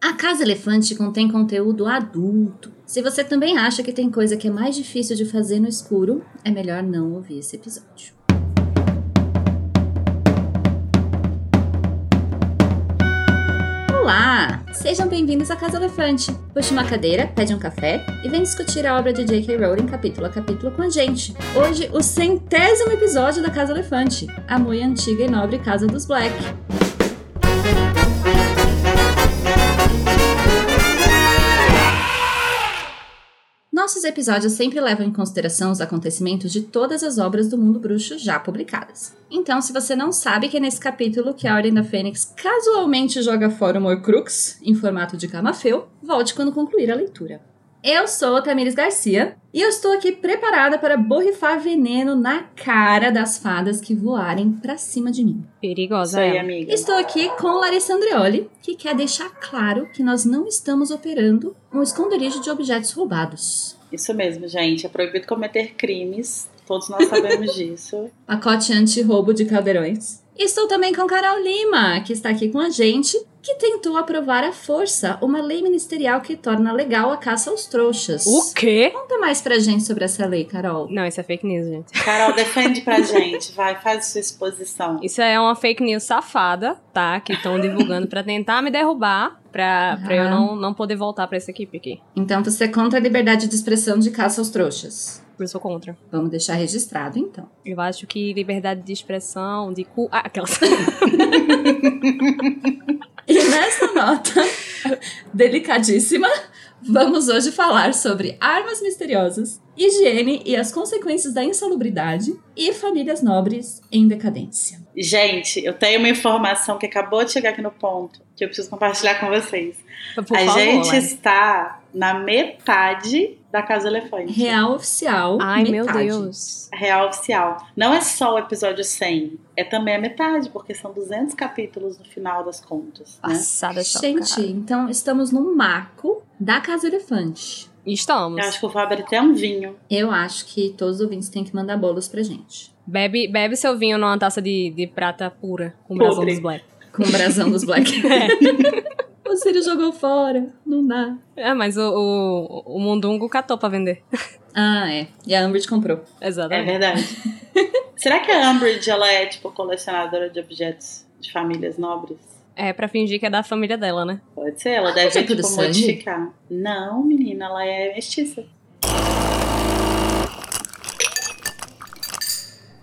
A Casa Elefante contém conteúdo adulto. Se você também acha que tem coisa que é mais difícil de fazer no escuro, é melhor não ouvir esse episódio. Olá! Sejam bem-vindos à Casa Elefante. Puxe uma cadeira, pede um café e vem discutir a obra de J.K. Rowling capítulo a capítulo com a gente. Hoje, o centésimo episódio da Casa Elefante, a muito antiga e nobre Casa dos Black. Nossos episódios sempre levam em consideração os acontecimentos de todas as obras do mundo bruxo já publicadas. Então, se você não sabe que é nesse capítulo que a Ordem da Fênix casualmente joga fora o Morcrux em formato de camafeu, volte quando concluir a leitura. Eu sou a Tamires Garcia e eu estou aqui preparada para borrifar veneno na cara das fadas que voarem para cima de mim. Perigosa Isso aí, ela. amiga. Estou aqui com Larissa Andreoli, que quer deixar claro que nós não estamos operando um esconderijo de objetos roubados. Isso mesmo, gente. É proibido cometer crimes. Todos nós sabemos disso. Pacote anti-roubo de caldeirões. Estou também com Carol Lima, que está aqui com a gente, que tentou aprovar à força uma lei ministerial que torna legal a caça aos trouxas. O quê? Conta mais pra gente sobre essa lei, Carol. Não, isso é fake news, gente. Carol, defende pra gente. Vai, faz sua exposição. Isso é uma fake news safada, tá? Que estão divulgando pra tentar me derrubar, pra, pra eu não, não poder voltar pra essa equipe aqui. Então você é contra a liberdade de expressão de caça aos trouxas. Eu sou contra. Vamos deixar registrado, então. Eu acho que liberdade de expressão, de cu... Ah, aquelas... E nessa nota delicadíssima, vamos hoje falar sobre armas misteriosas, higiene e as consequências da insalubridade e famílias nobres em decadência. Gente, eu tenho uma informação que acabou de chegar aqui no ponto, que eu preciso compartilhar com vocês. Por a favor, gente está na metade da Casa Elefante. Real oficial. Ai, meu metade. Deus. Real oficial. Não é só o episódio 100, é também a metade, porque são 200 capítulos no final das contas. Né? Passada Gente, chocada. então estamos num marco da Casa Elefante. Estamos. Eu acho que eu vou abrir até um vinho. Eu acho que todos os ouvintes têm que mandar bolos pra gente. Bebe, bebe seu vinho numa taça de, de prata pura, com brasão dos black. Com o brasão dos Black. o Círio jogou fora. Não dá. É, mas o, o, o Mundungo catou pra vender. Ah, é. E a Umbridge comprou. É Exatamente. verdade. Será que a Umbridge ela é tipo colecionadora de objetos de famílias nobres? É, pra fingir que é da família dela, né? Pode ser, ela é deve de tipo, sangue? modificar. Não, menina, ela é mestiça.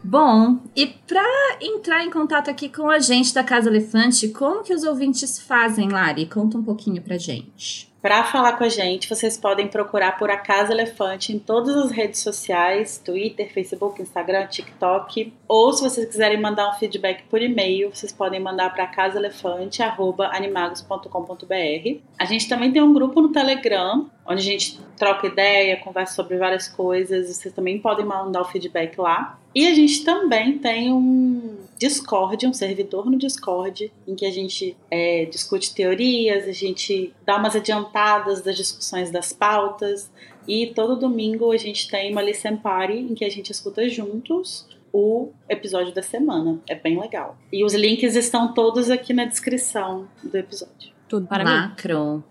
Bom, e pra entrar em contato aqui com a gente da Casa Elefante, como que os ouvintes fazem, Lari? Conta um pouquinho pra gente. Para falar com a gente, vocês podem procurar por A Casa Elefante em todas as redes sociais, Twitter, Facebook, Instagram, TikTok. Ou se vocês quiserem mandar um feedback por e-mail, vocês podem mandar para casaelefante@animagos.com.br. A gente também tem um grupo no Telegram, onde a gente troca ideia, conversa sobre várias coisas. Vocês também podem mandar o feedback lá. E a gente também tem um Discord, um servidor no Discord, em que a gente é, discute teorias, a gente dá umas adiantadas das discussões das pautas. E todo domingo a gente tem uma listen party em que a gente escuta juntos o episódio da semana. É bem legal. E os links estão todos aqui na descrição do episódio. Tudo para mim. Macro.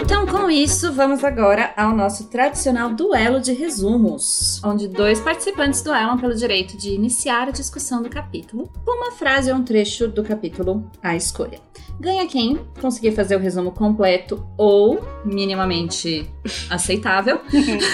Então, com isso, vamos agora ao nosso tradicional duelo de resumos, onde dois participantes duelam pelo direito de iniciar a discussão do capítulo, com uma frase ou um trecho do capítulo à escolha. Ganha quem conseguir fazer o resumo completo ou minimamente aceitável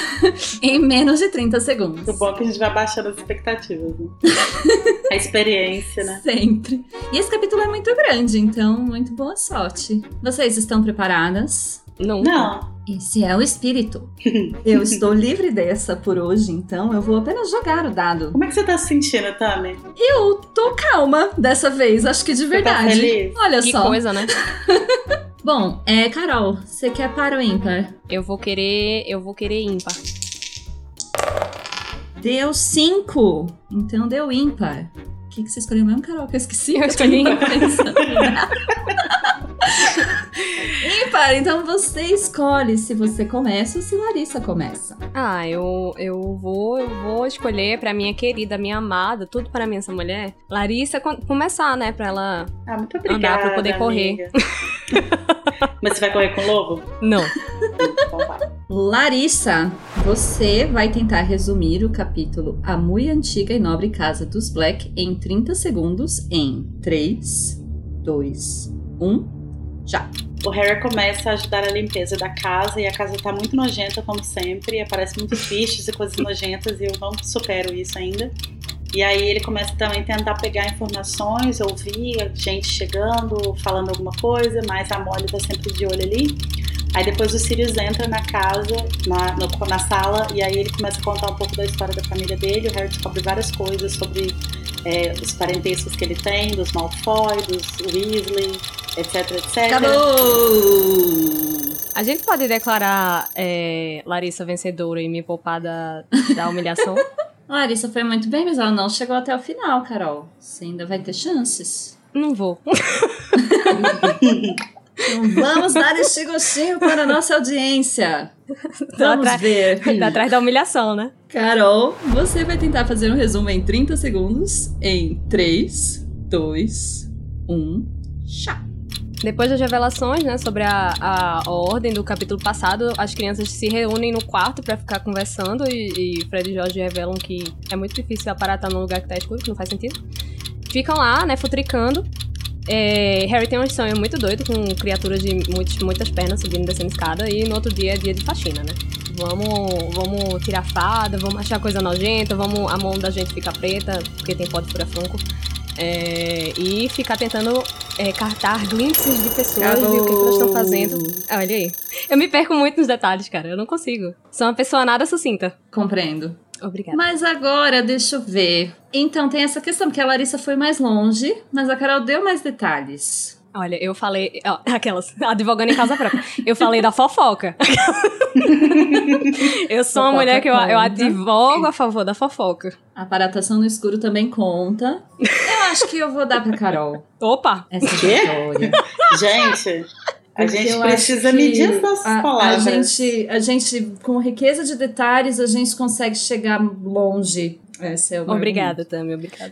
em menos de 30 segundos. O bom é que a gente vai baixando as expectativas, né? a experiência, né? Sempre. E esse capítulo é muito grande, então muito boa sorte. Vocês estão preparadas? Nunca. Não. Esse é o espírito. Eu estou livre dessa por hoje, então eu vou apenas jogar o dado. Como é que você tá se sentindo, Tami? Eu tô calma dessa vez, acho que de tá verdade. feliz? Olha Que só. coisa, né? Bom, é, Carol, você quer para o ímpar? Eu vou querer. Eu vou querer ímpar. Deu 5. Então deu ímpar. O que, que você escolheu mesmo, Carol? Que eu esqueci. Eu escolhi pensando. ímpar, então você escolhe se você começa ou se Larissa começa. Ah, eu, eu vou eu vou escolher pra minha querida, minha amada, tudo pra mim essa mulher. Larissa co- começar, né? Pra ela. Ah, muito Andar obrigada. pra poder correr. amiga. Mas você vai correr com o lobo? Não. Então. Larissa, você vai tentar resumir o capítulo A Muito Antiga e Nobre Casa dos Black em 30 segundos em 3, 2, 1, já. O Harry começa a ajudar a limpeza da casa e a casa tá muito nojenta, como sempre. Aparecem muitos bichos e coisas nojentas e eu não supero isso ainda. E aí ele começa também a tentar pegar informações, ouvir gente chegando, falando alguma coisa, mas a Molly tá sempre de olho ali. Aí depois o Sirius entra na casa, na, no- na sala, e aí ele começa a contar um pouco da história da família dele. O Harry descobre várias coisas sobre é, os parentescos que ele tem, dos Malfoy, dos Weasley, etc, etc. Acabou! A gente pode declarar é, Larissa vencedora e me poupar da, da humilhação? Larissa foi muito bem, mas ela não chegou até o final, Carol. Você ainda vai ter chances. Não vou. Então vamos dar este gostinho para a nossa audiência. Vamos atrás- ver. Tá atrás da humilhação, né? Carol, você vai tentar fazer um resumo em 30 segundos em 3, 2, 1, já. Depois das revelações, né, sobre a, a ordem do capítulo passado, as crianças se reúnem no quarto pra ficar conversando e, e Fred e Jorge revelam que é muito difícil a parada estar num lugar que tá escuro, que não faz sentido. Ficam lá, né, futricando. É, Harry tem um sonho muito doido com criaturas de muitos, muitas pernas subindo e descendo escada e no outro dia é dia de faxina, né? Vamos, vamos tirar fada, vamos achar coisa nojenta, vamos a mão da gente ficar preta, porque tem pó de fura-franco. É, e ficar tentando é, cartar glimpses de pessoas e o que, que elas estão fazendo. Ah, Olha aí. Eu me perco muito nos detalhes, cara. Eu não consigo. Sou uma pessoa nada sucinta. Compreendo. Obrigada. Mas agora, deixa eu ver. Então, tem essa questão, porque a Larissa foi mais longe, mas a Carol deu mais detalhes. Olha, eu falei. ó, aquelas. Advogando em casa própria. Eu falei da fofoca. eu sou uma Fofoca mulher que eu, eu advogo a favor da fofoca. A aparatação no escuro também conta. Eu acho que eu vou dar pra Carol Opa! essa Quê? vitória. Gente, a Porque gente eu precisa medir as nossas a, palavras. A gente, a gente, com riqueza de detalhes, a gente consegue chegar longe. Esse é o Obrigada, Tami, obrigada.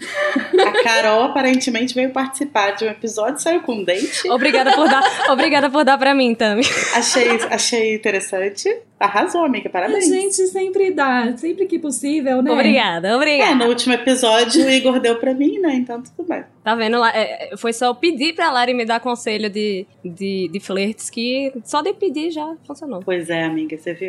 A Carol aparentemente veio participar de um episódio, saiu com um dente. Obrigada por dar, obrigada por dar pra mim, Tami. Achei, achei interessante. Arrasou, amiga, A parabéns. gente sempre dá, sempre que possível, né? Obrigada, É, obrigada. no último episódio o Igor deu pra mim, né? Então tudo bem. Tá vendo lá? É, é, foi só eu pedir pra Lari me dar conselho de, de, de flertes que só de pedir já funcionou. Pois é, amiga, você viu?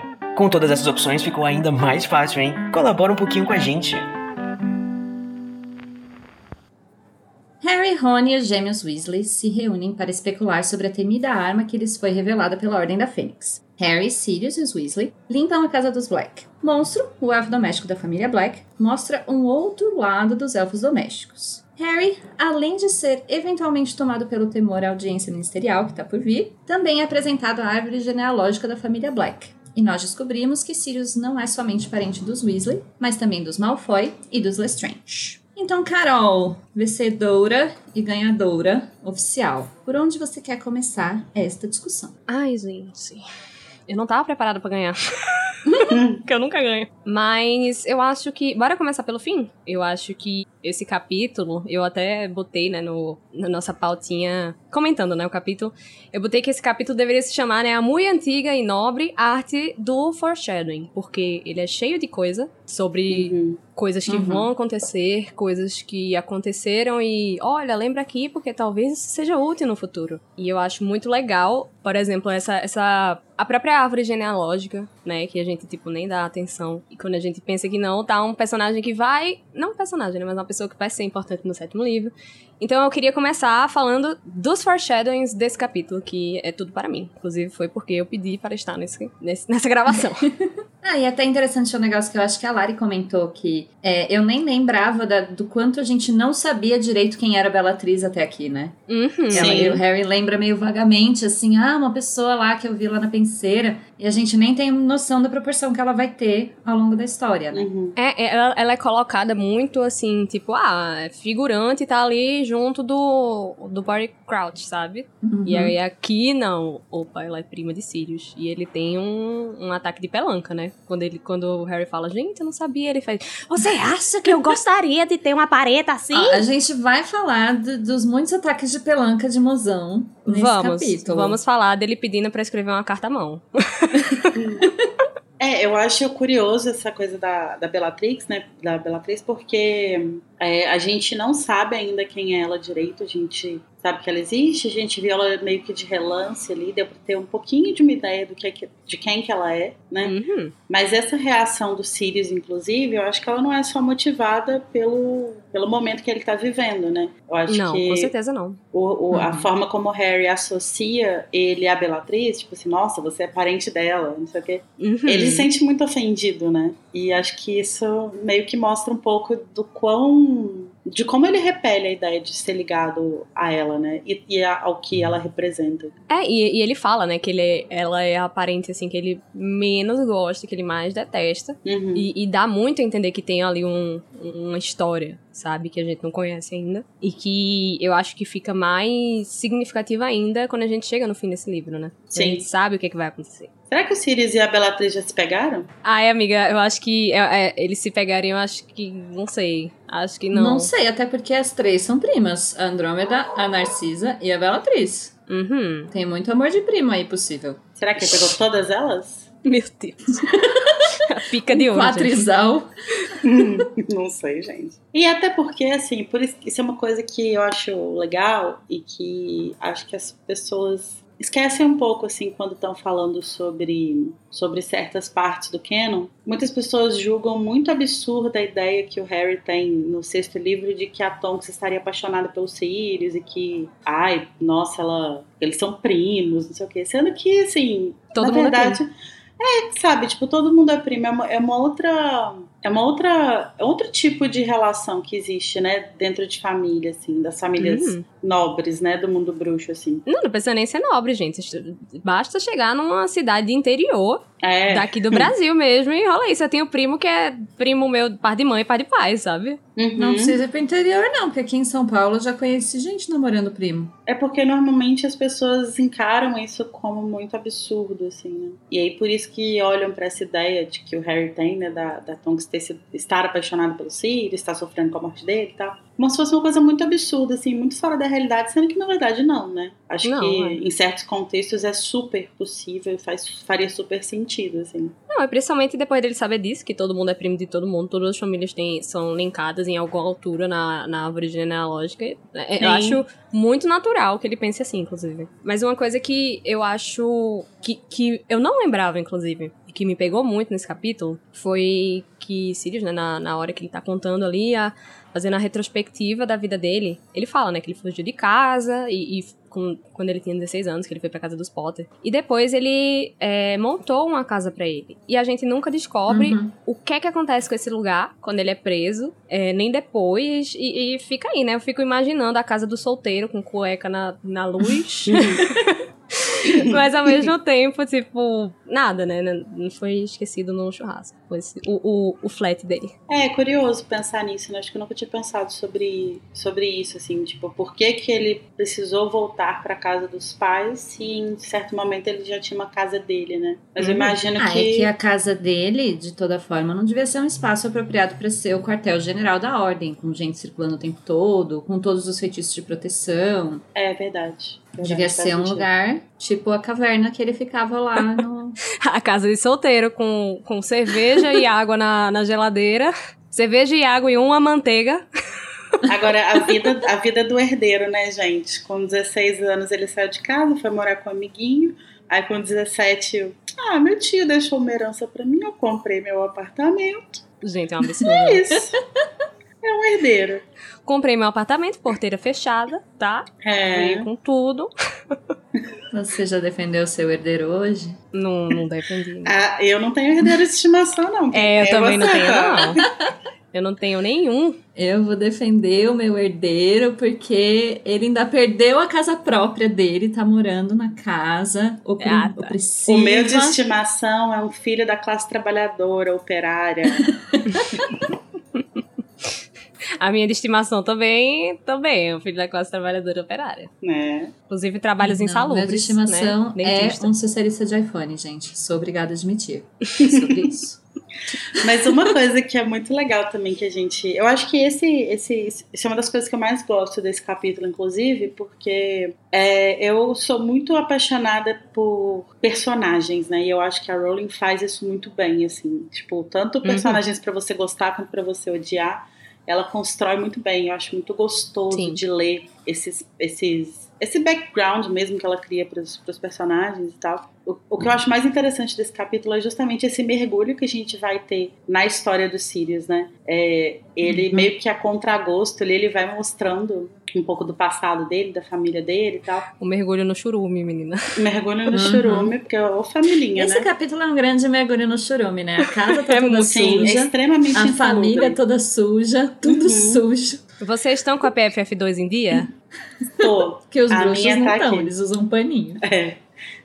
Com todas essas opções ficou ainda mais fácil, hein? Colabora um pouquinho com a gente. Harry, Rony e os gêmeos Weasley se reúnem para especular sobre a temida arma que lhes foi revelada pela Ordem da Fênix. Harry, Sirius e os Weasley limpam a casa dos Black. Monstro, o elfo doméstico da família Black, mostra um outro lado dos elfos domésticos. Harry, além de ser eventualmente tomado pelo temor à audiência ministerial que está por vir, também é apresentado à árvore genealógica da família Black. E nós descobrimos que Sirius não é somente parente dos Weasley, mas também dos Malfoy e dos Lestrange. Então, Carol, vencedora e ganhadora oficial, por onde você quer começar esta discussão? Ai, gente. Eu não tava preparada pra ganhar. Porque eu nunca ganho. Mas eu acho que. Bora começar pelo fim? Eu acho que esse capítulo, eu até botei, né, no, na nossa pautinha, comentando, né, o capítulo. Eu botei que esse capítulo deveria se chamar, né, A Muito Antiga e Nobre Arte do Foreshadowing. Porque ele é cheio de coisa sobre Uhum. coisas que Uhum. vão acontecer, coisas que aconteceram e olha, lembra aqui porque talvez isso seja útil no futuro. E eu acho muito legal, por exemplo, essa essa a própria árvore genealógica, né, que a gente tipo nem dá atenção. E quando a gente pensa que não, tá um personagem que vai, não um personagem, né, mas uma pessoa que vai ser importante no sétimo livro. Então eu queria começar falando dos foreshadowings desse capítulo, que é tudo para mim. Inclusive foi porque eu pedi para estar nesse, nesse- nessa gravação. Ah, e até interessante o negócio que eu acho que a Lari comentou que é, eu nem lembrava da- do quanto a gente não sabia direito quem era a Bellatriz até aqui, né? uhum. Ela, Sim. e o Harry lembra meio vagamente, assim, ah, uma pessoa lá que eu vi lá na penseira, e a gente nem tem noção da proporção que ela vai ter ao longo da história, né? Uhum. É, é, ela, ela é colocada muito assim, tipo, ah, é figurante tá ali junto do, do Barry Crouch, sabe? Uhum. E aí aqui não. Opa, ela é prima de Sirius. E ele tem um, um ataque de pelanca, né? Quando, ele, quando o Harry fala, gente, eu não sabia, ele faz. Você acha que eu gostaria de ter uma parede assim? Ah, a gente vai falar do- dos muitos ataques de pelanca de mozão nesse vamos, capítulo. vamos falar dele pedindo pra escrever uma carta à mão. É, eu acho curioso essa coisa da, da Bellatrix, né? Da Bellatrix, porque é, a gente não sabe ainda quem é ela direito, a gente sabe que ela existe, a gente viu ela meio que de relance ali, deu pra ter um pouquinho de uma ideia do que, é que- de quem que ela é, né? Uhum. Mas essa reação do Sirius, inclusive, eu acho que ela não é só motivada pelo, pelo momento que ele tá vivendo, né? Eu acho Não, que com certeza não. o, o- a Uhum. forma como o Harry associa ele à Bellatrix, tipo assim, nossa, você é parente dela, não sei o quê. Uhum. Ele se sente muito ofendido, né? E acho que isso meio que mostra um pouco do quão. De como ele repele a ideia de ser ligado a ela, né? E, e a- ao que ela representa. É, e, e ele fala, né, que ele, ela é a parente, assim, que ele menos gosta, que ele mais detesta. Uhum. E, e dá muito a entender que tem ali um, uma história, sabe? Que a gente não conhece ainda. E que eu acho que fica mais significativa ainda quando a gente chega no fim desse livro, né? A Sim. gente sabe o que, é que vai acontecer. Será que o Sirius e a Bellatrix já se pegaram? Ai, amiga, eu acho que é, é, eles se pegariam, eu acho que. Não sei. Acho que não. Não. sei, até porque as três são primas: a Andrômeda, a Narcisa e a Bellatriz. Uhum. Tem muito amor de prima aí possível. Será que ele pegou todas elas? Meu Deus. a pica de hoje. Quatrizal. Não sei, gente. E até porque, assim, por isso, isso é uma coisa que eu acho legal e que acho que as pessoas esquecem um pouco, assim, quando estão falando sobre, sobre certas partes do canon. Muitas pessoas julgam muito absurda a ideia que o Harry tem no sexto livro de que a Tonks estaria apaixonada pelo Sirius e que, ai, nossa, ela, eles são primos, não sei o quê. Sendo que, assim, Todo na mundo é verdade, é, sabe, tipo, todo mundo é primo, é uma, é uma outra. É uma outra. É outro tipo de relação que existe, né? Dentro de família, assim, das famílias Uhum. nobres, né? Do mundo bruxo, assim. Não, não precisa nem ser nobre, gente. Basta chegar numa cidade interior É. daqui do Brasil mesmo e rola isso. Eu tenho primo que é primo meu, par de mãe e par de pai, sabe? Uhum. Não precisa ir pro interior, não, porque aqui em São Paulo eu já conheci gente namorando primo. É porque normalmente as pessoas encaram isso como muito absurdo, assim, né? E aí por isso que olham pra essa ideia de que o Harry tem, né? Da, da Tonks ter estar apaixonado pelo Sirius, estar sofrendo com a morte dele e tal. Como se fosse uma coisa muito absurda, assim, muito fora da realidade, sendo que na verdade não, né? Acho Não, que é. em certos contextos é super possível e faz, faria super sentido, assim. Não, é principalmente depois dele saber disso, que todo mundo é primo de todo mundo, todas as famílias têm, são linkadas em alguma altura na, na árvore genealógica. É, Sim. Eu acho muito natural que ele pense assim, inclusive. Mas uma coisa que eu acho que, que eu não lembrava, inclusive, e que me pegou muito nesse capítulo, foi que Sirius, né, na, na hora que ele tá contando ali, a, fazendo a retrospectiva da vida dele, ele fala, né, que ele fugiu de casa e, e com- quando ele tinha 16 anos, que ele foi pra casa dos Potter. E depois ele é, montou uma casa pra ele. E a gente nunca descobre Uhum. o que é que acontece com esse lugar quando ele é preso, é, nem depois. E, e fica aí, né? Eu fico imaginando a casa do solteiro com cueca na, na luz. Mas ao mesmo tempo, tipo, nada, né? Não foi esquecido no churrasco. Foi esse, o, o, o flat dele. É, é curioso pensar nisso, né? Acho que eu nunca tinha pensado sobre, sobre isso, assim, tipo, por que, que ele precisou voltar para casa dos pais se em certo momento ele já tinha uma casa dele, né? Mas eu imagino Ah, que. é que a casa dele, de toda forma, não devia ser um espaço apropriado para ser o quartel-general da ordem, com gente circulando o tempo todo, com todos os feitiços de proteção. É verdade. Devia faz ser um lugar tipo a caverna que ele ficava lá no. A casa de solteiro com, com cerveja e água na, na geladeira. Cerveja e água e uma manteiga. Agora, a vida, a vida do herdeiro, né, gente? Com 16 anos ele saiu de casa, foi morar com um amiguinho. Aí com 17, eu, ah, meu tio deixou uma herança pra mim, eu comprei meu apartamento. Gente, é um absurdo. É isso. É um herdeiro. Comprei meu apartamento, porteira fechada, tá? É. Veio com tudo. Você já defendeu seu herdeiro hoje? Não, não defendi. né? Ah, eu não tenho herdeiro de estimação, não. É, eu também não você, tenho, tá? não. Eu não tenho nenhum. Eu vou defender o meu herdeiro porque ele ainda perdeu a casa própria dele, tá morando na casa Ah, tá. opressiva. O meu de estimação é um filho da classe trabalhadora, operária. A minha de estimação também, também é o filho da classe trabalhadora operária. né? Inclusive trabalhos Não, insalubres, Meu de estimação né? é um socialista de iPhone, gente. Sou obrigada a admitir. É sobre isso. Mas uma coisa que é muito legal também que a gente. Eu acho que esse, esse, isso é uma das coisas que eu mais gosto desse capítulo, inclusive, porque é, eu sou muito apaixonada por personagens, né? E eu acho que a Rowling faz isso muito bem, assim. Tipo, tanto personagens pra você gostar quanto pra você odiar. Ela constrói muito bem. Eu acho muito gostoso Sim. de ler esses, esses, esse background mesmo que ela cria para os personagens e tal. O, o que eu acho mais interessante desse capítulo é justamente esse mergulho que a gente vai ter na história dos Sirius, né? É, ele Uhum. meio que a contragosto, ele, ele vai mostrando um pouco do passado dele, da família dele e tal. O mergulho no churume, menina. Mergulho no Uhum. churume, porque é o família, Esse né? capítulo é um grande mergulho no churume, né? A casa tá É toda muito- Sim, é suja, extremamente a insalubre. família toda suja, tudo Uhum. sujo. Vocês estão com a PFF2 em dia? Tô. Que os A bruxos minha não tá estão, aqui. eles usam um paninho. É.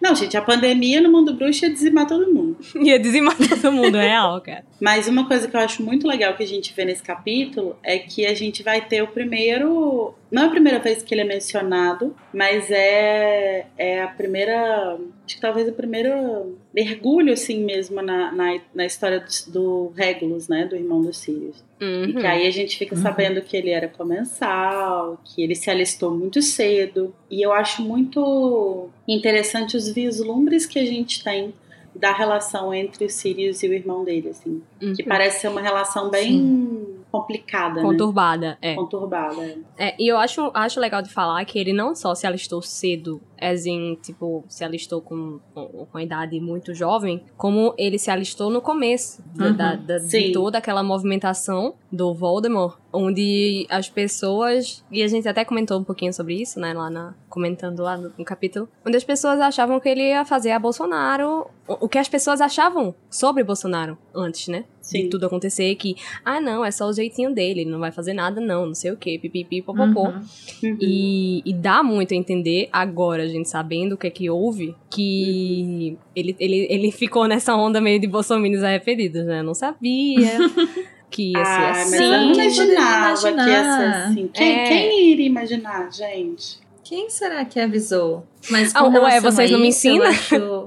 Não, gente, a pandemia no mundo bruxo ia dizimar todo mundo. Ia dizimar todo mundo, é real, cara. Mas uma coisa que eu acho muito legal que a gente vê nesse capítulo é que a gente vai ter o primeiro. Não é a primeira vez que ele é mencionado, mas é, é a primeira. Acho que talvez o primeiro mergulho, assim mesmo, na, na, na história do, do Regulus, né? Do irmão dos Sirius. E Uhum. que aí a gente fica Uhum. sabendo que ele era comensal, que ele se alistou muito cedo. E eu acho muito interessante os vislumbres que a gente tem da relação entre o Sirius e o irmão dele, assim. Que Uhum. parece ser uma relação bem complicada, né? Conturbada, é. Conturbada. É, e eu acho, acho legal de falar que ele não só se alistou cedo, as in, tipo, se alistou com, com, idade muito jovem, como ele se alistou no começo da- Uhum, da- da- de toda aquela movimentação do Voldemort, onde as pessoas, e a gente até comentou um pouquinho sobre isso, né, lá na, comentando lá no, no capítulo, onde as pessoas achavam que ele ia fazer a Bolsonaro, o, o que as pessoas achavam sobre Bolsonaro antes, né? Sim. De tudo acontecer, que, ah, não, é só o jeitinho dele, ele não vai fazer nada, não, não sei o que, pipipi, popopô. Uhum. Uhum. E, e dá muito a entender, agora, a gente sabendo o que é que houve, que ele, ele, ele ficou nessa onda meio de bolsominions arrependidos, né? Eu não sabia que ia ser Ah, assim. mas eu não imaginava que ia ser assim. Quem, É. quem iria imaginar, gente? Quem será que avisou? Mas Ah, com ué, relação vocês a não me ensinam? acho-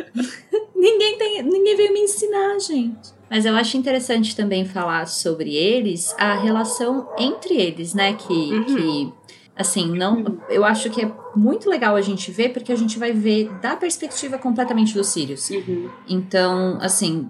ninguém, tem, ninguém veio me ensinar, gente. Mas eu acho interessante também falar sobre eles, a relação entre eles, né? Que, Uhum. que assim, não. Eu acho que é muito legal a gente ver, porque a gente vai ver da perspectiva completamente dos Sirius. Uhum. Então, assim,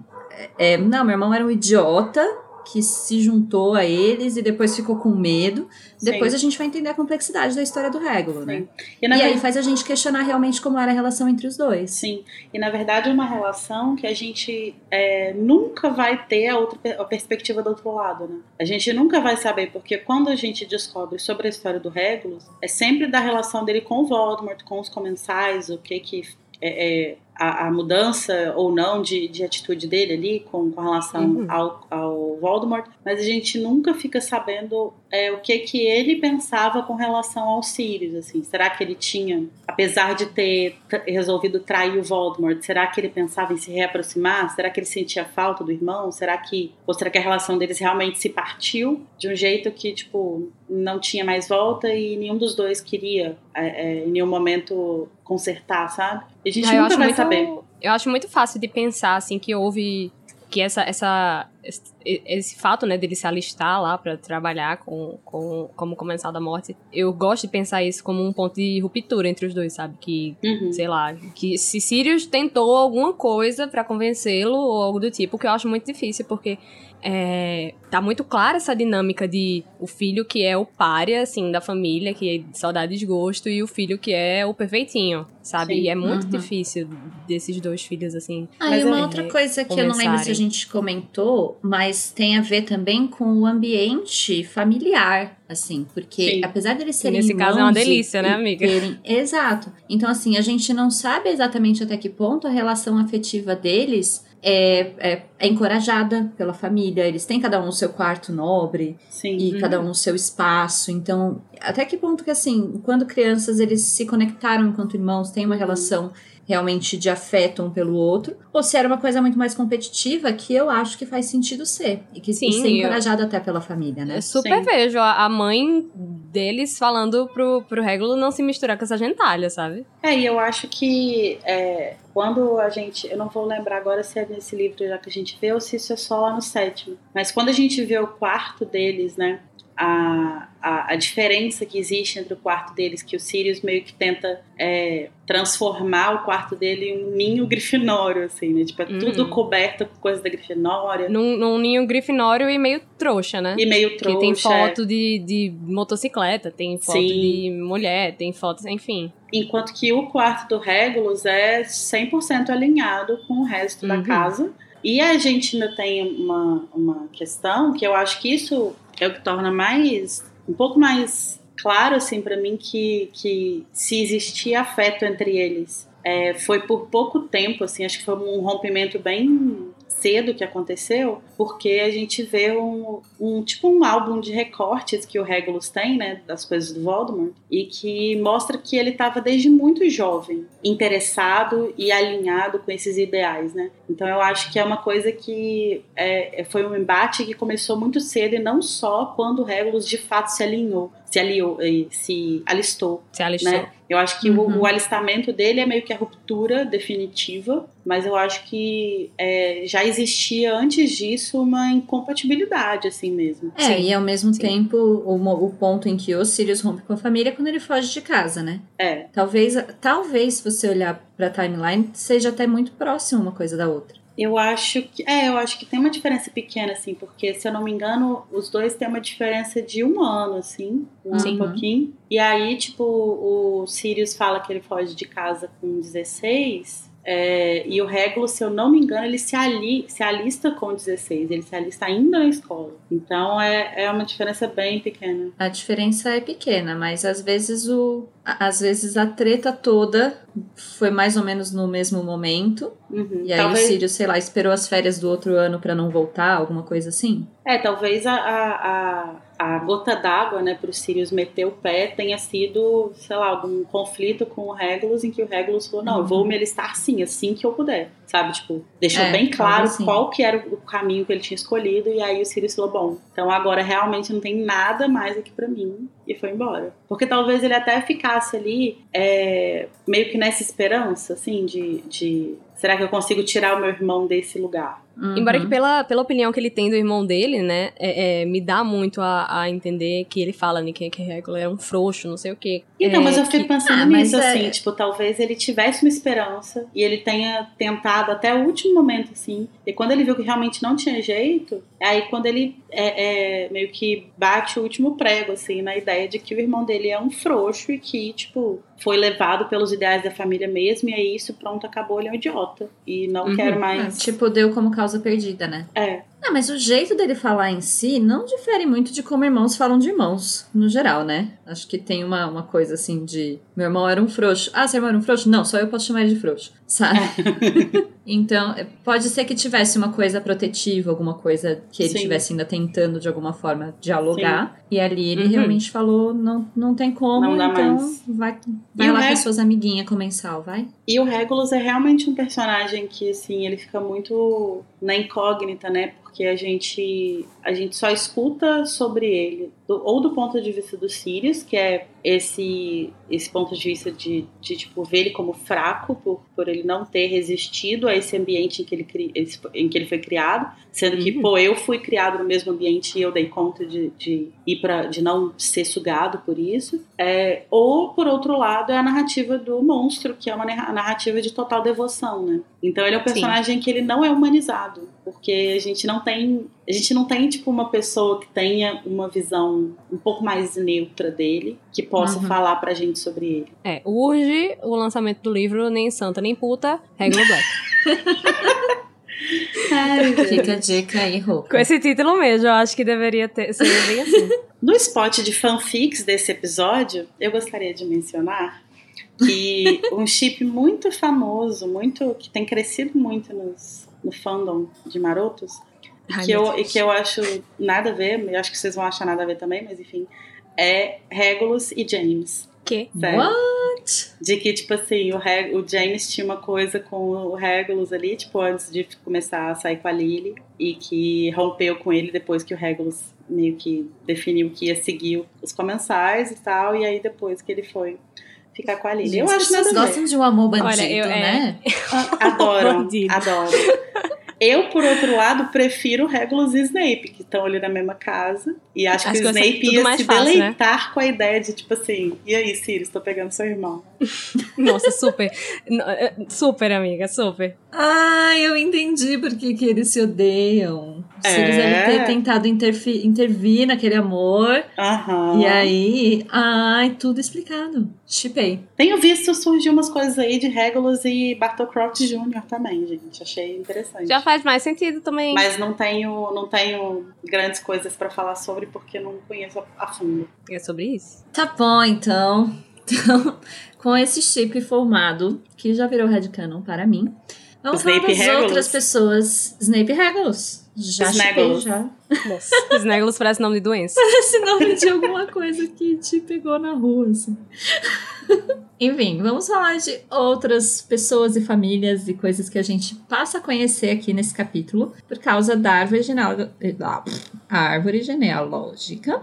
é, não, meu irmão era um idiota que se juntou a eles e depois ficou com medo. Depois Sim. a gente vai entender a complexidade da história do Regulo, né? E, E aí verdade- faz a gente questionar realmente como era a relação entre os dois. Sim, e na verdade é uma relação que a gente é, nunca vai ter a outra a perspectiva do outro lado, né? A gente nunca vai saber, porque quando a gente descobre sobre a história do Regulus, é sempre da relação dele com o Voldemort, com os comensais, o que que é, é, a, a mudança ou não de, de atitude dele ali com, com relação Uhum. ao, ao Voldemort, mas a gente nunca fica sabendo é, o que que ele pensava com relação aos Sirius, assim. Será que ele tinha, apesar de ter resolvido trair o Voldemort, será que ele pensava em se reaproximar? Será que ele sentia falta do irmão? Será que, ou será que a relação deles realmente se partiu de um jeito que, tipo, não tinha mais volta e nenhum dos dois queria, é, é, em nenhum momento, consertar, sabe? E a gente Ah, nunca vai muito- saber. Eu acho muito fácil de pensar, assim, que houve. Que essa, essa, esse, esse fato, né, dele se alistar lá pra trabalhar com, com, como comensal da morte, eu gosto de pensar isso como um ponto de ruptura entre os dois, sabe? Que, Uhum. sei lá, que se Sirius tentou alguma coisa pra convencê-lo ou algo do tipo, que eu acho muito difícil, porque é, tá muito clara essa dinâmica de o filho que é o párea, assim, da família, que só dá desgosto, e o filho que é o perfeitinho, sabe? Sim. E é muito Uhum. difícil desses dois filhos, assim. Ah, e uma é- outra coisa que eu não lembro se a gente comentou, mas tem a ver também com o ambiente familiar, assim, porque Sim. apesar deles serem Nesse caso é uma e- delícia, né, e amiga? terem- Exato. Então, assim, a gente não sabe exatamente até que ponto a relação afetiva deles é, é, é encorajada pela família. Eles têm cada um o seu quarto nobre, Sim. e Uhum. cada um o seu espaço. Então, até que ponto que assim, quando crianças eles se conectaram enquanto irmãos, têm uma relação realmente de afeto um pelo outro, ou se era uma coisa muito mais competitiva, que eu acho que faz sentido ser. E que Sim, e ser eu- encorajado até pela família, né? Eu super Sim. vejo a a mãe deles falando pro, pro Regulo não se misturar com essa gentalha, sabe? É, e eu acho que é, quando a gente. Eu não vou lembrar agora se é nesse livro já que a gente vê ou se isso é só lá no sétimo. Mas quando a gente vê o quarto deles, né? A, a, a diferença que existe entre o quarto deles, que o Sirius meio que tenta é, transformar o quarto dele em um ninho grifinório, assim, né? Tipo, é tudo Uhum. coberto com coisa da grifinória. Num, num ninho grifinório e meio trouxa, né? E meio Porque trouxa. tem é. foto de, de motocicleta, tem foto Sim. de mulher, tem fotos, enfim. Enquanto que o quarto do Regulus é 100% alinhado com o resto da Uhum. casa. E a gente ainda tem uma, uma questão que eu acho que isso é o que torna mais um pouco mais claro assim para mim que, que se existia afeto entre eles. É, foi por pouco tempo assim acho que foi um rompimento bem cedo que aconteceu porque a gente vê um, um tipo um álbum de recortes que o Regulus tem né das coisas do Voldemort e que mostra que ele estava desde muito jovem interessado e alinhado com esses ideais né então eu acho que é uma coisa que é, foi um embate que começou muito cedo e não só quando o Regulus de fato se alinhou se aliou eh, se alistou Se alistou. né? Eu acho que Uhum. o, o alistamento dele é meio que a ruptura definitiva, mas eu acho que é, já existia antes disso uma incompatibilidade, assim mesmo. É, Sim, e ao mesmo sim. tempo, o, o ponto em que o Sirius rompe com a família é quando ele foge de casa, né? É, Talvez, talvez se você olhar pra timeline, seja até muito próximo uma coisa da outra. eu acho que é, eu acho que tem uma diferença pequena, assim, porque se eu não me engano, os dois têm uma diferença de um ano, assim, um ano pouquinho. E aí, tipo, o Sirius fala que ele foge de casa com 16. É, e o Regulus, se eu não me engano, ele se, ali, se alista com 16, ele se alista ainda na escola. Então é, é uma diferença bem pequena. A diferença é pequena, mas às vezes o às vezes a treta toda foi mais ou menos no mesmo momento. Uhum. E aí Talvez- o Sirius, sei lá, esperou as férias do outro ano pra não voltar, alguma coisa assim. É, talvez a, a, a, a gota d'água, né, pro Sirius meter o pé tenha sido, sei lá, algum conflito com o Regulus, em que o Regulus falou, não, eu vou me alistar sim, assim que eu puder, sabe? Tipo, deixou É, bem claro algo assim. qual que era o caminho que ele tinha escolhido, e aí o Sirius falou, bom, então agora realmente não tem nada mais aqui pra mim, e foi embora. Porque talvez ele até ficasse ali, é, meio que nessa esperança, assim, de, de, será que eu consigo tirar o meu irmão desse lugar? Embora Uhum. que pela, pela opinião que ele tem do irmão dele, né, é, é, me dá muito a, a entender que ele fala né, que, que Regular é um frouxo, não sei o quê. Então, É, mas eu fico que- pensando Ah, mas nisso, é- assim, tipo, talvez ele tivesse uma esperança e ele tenha tentado até o último momento, assim. E quando ele viu que realmente não tinha jeito, é aí quando ele é, é, meio que bate o último prego, assim, na ideia de que o irmão dele é um frouxo e que, tipo, foi levado pelos ideais da família mesmo, e é isso, pronto, acabou, ele é um idiota. E não Uhum. quero mais. tipo, deu como causa perdida, né? É. Ah, mas o jeito dele falar em si não difere muito de como irmãos falam de irmãos, no geral, né? Acho que tem uma, uma coisa assim de. Meu irmão era um frouxo. Ah, seu irmão era um frouxo? Não, só eu posso chamar ele de frouxo, sabe? então, é, pode ser que tivesse uma coisa protetiva, alguma coisa que ele Sim. estivesse ainda tentando de alguma forma dialogar. E ali ele Uhum. realmente falou: não, não tem como, Não dá então mais. vai, vai lá com Reg- as suas amiguinhas comensal, vai. E o Regulus é realmente um personagem que, assim, ele fica muito na incógnita, né? Porque a gente, a gente só escuta sobre ele, do- ou do ponto de vista do Sirius, que é esse, esse ponto de vista de, de tipo, ver ele como fraco, por, por ele não ter resistido a esse ambiente em que ele, em que ele foi criado, sendo que, Uhum. pô, eu fui criado no mesmo ambiente e eu dei conta de, de ir para de não ser sugado por isso. É, ou, por outro lado, é a narrativa do monstro, que é uma narra- narrativa de total devoção, né? Então ele é um Sim. personagem que ele não é humanizado, porque a gente não tem, a gente não tem tipo uma pessoa que tenha uma visão um pouco mais neutra dele, que possa Uhum. falar pra gente sobre ele. É, urge o lançamento do livro Nem Santa Nem Puta, Regular Black. Fica a dica aí, Rô. Com esse título mesmo, eu acho que deveria ter, ser bem assim. No spot de fanfics desse episódio, eu gostaria de mencionar que um chip muito famoso, muito que tem crescido muito nos, no fandom de Marotos, Ai, que eu, e que eu acho nada a ver, eu acho que vocês vão achar nada a ver também, mas enfim, é Regulus e James. Que? Sério. What? De que, tipo assim, o, Reg- o James tinha uma coisa com o Regulus ali, tipo, antes de começar a sair com a Lily, e que rompeu com ele depois que o Regulus meio que definiu que ia seguir os comensais e tal, e aí depois que ele foi ficar com a Lily. eu Gente, acho nada vocês a ver. gostam de um amor bandido, Olha, eu- é- né? Adoram, Bandido. adoram. Eu, por outro lado, prefiro Regulus e Snape, que estão ali na mesma casa. E acho As que o coisas Snape ia mais se fácil, né? deleitar com a ideia de, tipo assim, e aí, Sirius, tô pegando seu irmão. Nossa, super. É, Super, amiga, super. Ah, eu entendi por que, que eles se odeiam. É. Sirius deve ter tentado intervir naquele amor. Aham. E aí, ai, tudo explicado. Chipei. Tenho visto surgir umas coisas aí de Regulus e Bartol Croft Jr. também, gente. Achei interessante. Já faz mais sentido também. Mas não tenho, não tenho grandes coisas pra falar sobre porque não conheço a, fundo. É sobre isso. Tá bom, então. Então, com esse chip formado, que já virou headcanon para mim, vamos Snape falar das Regulus. outras pessoas. Snape Regulus. Já chipei, Snuggles. já. Nossa, Snuggles parece nome de doença. Esse nome de alguma coisa que te pegou na rua, assim. Enfim, vamos falar de outras pessoas e famílias e coisas que a gente passa a conhecer aqui nesse capítulo por causa da árvore, geneal... da árvore genealógica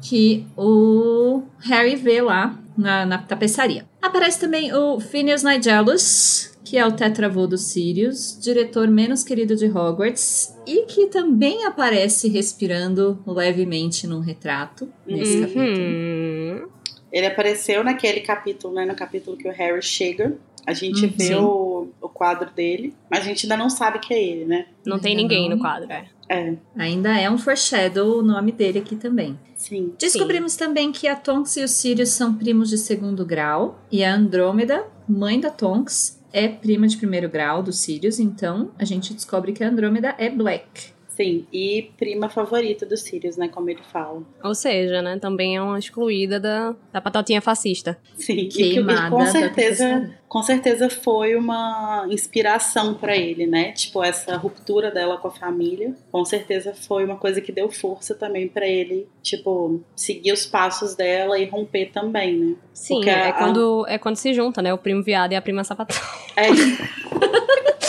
que o Harry vê lá na, na tapeçaria. Aparece também o Phineas Nigellus, que é o tetravô do Sirius, diretor menos querido de Hogwarts, e que também aparece respirando levemente num retrato nesse capítulo. Uhum. Ele apareceu naquele capítulo, né? No capítulo que o Harry chega. A gente Hum, vê sim. o, o quadro dele, mas a gente ainda não sabe que é ele, né? Não tem ninguém não. no quadro, é. É, Ainda é um foreshadow o nome dele aqui também. sim. Descobrimos também que a Tonks e o Sirius são primos de segundo grau, e a Andrômeda, mãe da Tonks, é prima de primeiro grau do Sirius, então a gente descobre que a Andrômeda é Black. Sim, e prima favorita do Sirius, né? Como ele fala. Ou seja, né, também é uma excluída da, da patotinha fascista. Sim, e, que, e com da certeza, com certeza foi uma inspiração pra ele, né? Tipo, essa ruptura dela com a família, com certeza foi uma coisa que deu força também pra ele, tipo, seguir os passos dela e romper também, né? Sim, Porque é, a- quando, é quando se junta, né, o primo viado e a prima sapatão. É.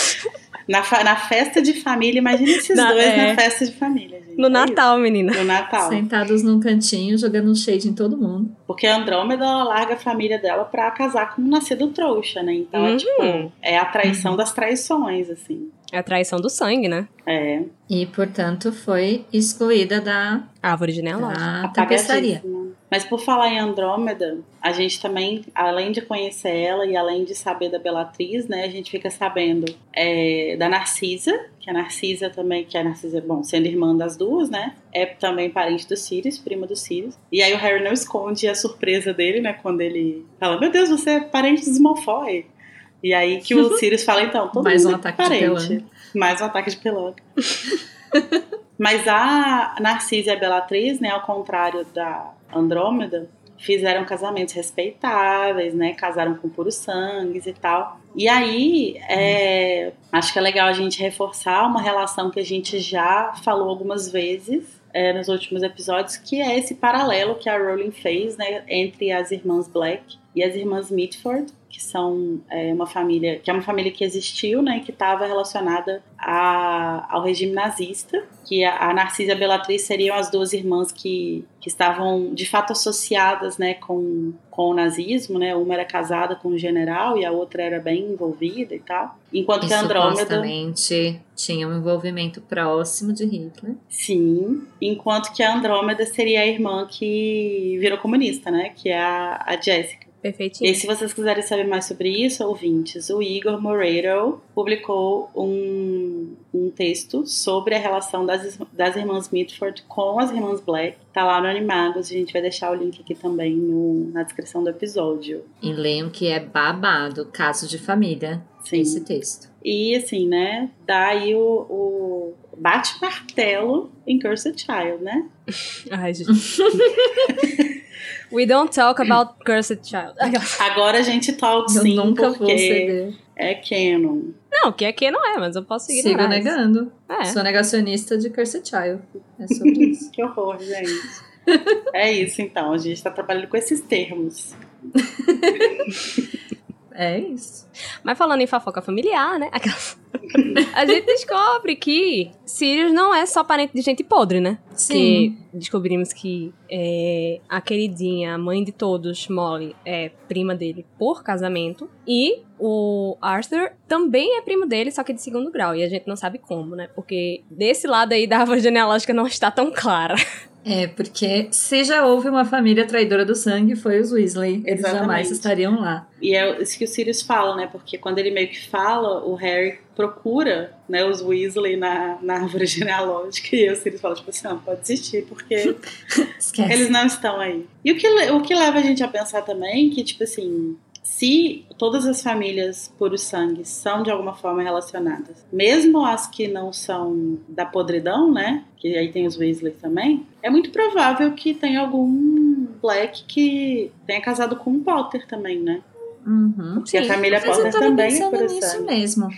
na, na festa de família, imagina esses Na- dois é. na festa de família, gente. No É Natal, menina. isso. No Natal. Sentados num cantinho, jogando um shade em todo mundo. Porque a Andrômeda ela larga a família dela pra casar com um nascido trouxa, né? Então é Uhum. tipo, é a traição das traições, assim. É a traição do sangue, né? É. E, portanto, foi excluída da, Árvore genealógica. da tapeçaria. Mas por falar em Andrômeda, a gente também, além de conhecer ela e além de saber da Bellatriz, né, a gente fica sabendo é, da Narcisa, que a Narcisa também, que a Narcisa, bom, sendo irmã das duas, né, é também parente do Sirius, prima do Sirius. E aí o Harry não esconde a surpresa dele, né, quando ele fala, meu Deus, você é parente dos Malfoy. E aí que o Sirius fala, então, todo Mais mundo um é ataque de parente. pelanca. Mais um ataque de pelanca. Mas a Narcisa e a Bellatriz, né, ao contrário da Andrômeda, fizeram casamentos respeitáveis, né? Casaram com puros sangues e tal. E aí, é, acho que é legal a gente reforçar uma relação que a gente já falou algumas vezes é, nos últimos episódios, que é esse paralelo que a Rowling fez, né, entre as irmãs Black e as irmãs Mitford, que são é, uma família que é uma família que existiu, né, que estava relacionada a, ao regime nazista, que a, a Narcisa e a Bellatriz seriam as duas irmãs que, que estavam de fato associadas, né, com, com o nazismo, né, uma era casada com um general e a outra era bem envolvida e tal, enquanto e que a Andrômeda supostamente tinha um envolvimento próximo de Hitler. Sim, enquanto que a Andrômeda seria a irmã que virou comunista, né, que é a, a Jessica. Perfeitinho. E se vocês quiserem saber mais sobre isso, ouvintes, o Igor Moreiro publicou um, um texto sobre a relação das, das irmãs Mitford com as irmãs Black. Tá lá no Animagos, a gente vai deixar o link aqui também no, na descrição do episódio. E leiam que é babado, caso de família, Sim. esse texto. E assim, né, dá aí o, o bate-martelo em Cursed Child, né? Ai, gente. We don't talk about Cursed Child. Agora a gente talk Eu sim, nunca porque é canon. Não, que aqui não é, mas eu posso seguir Sigo negando. É. Sou negacionista de Cursed Child. É sobre isso. Que horror, gente. é isso então, a gente tá trabalhando com esses termos. É isso. Mas falando em fofoca familiar, né? A gente descobre que Sirius não é só parente de gente podre, né? Sim. Que descobrimos que é, a queridinha, a mãe de todos, Molly, é prima dele por casamento. E o Arthur também é primo dele, só que de segundo grau. E a gente não sabe como, né? Porque desse lado aí da árvore genealógica não está tão clara. É, porque se já houve uma família traidora do sangue, foi os Weasley. Eles Exatamente. jamais estariam lá. E é isso que o Sirius fala, né? Porque quando ele meio que fala, o Harry procura né, os Weasley na, na árvore genealógica e o Sirius fala, tipo assim, não, pode desistir, porque eles não estão aí. E o que, o que leva a gente a pensar também que, tipo assim, se todas as famílias por sangue são de alguma forma relacionadas, mesmo as que não são da podridão, né? Que aí tem os Weasley também, é muito provável que tenha algum Black que tenha casado com um Potter também, né? Uhum. Porque a família Mas eu Potter tava também é pensando por nisso sangue. mesmo.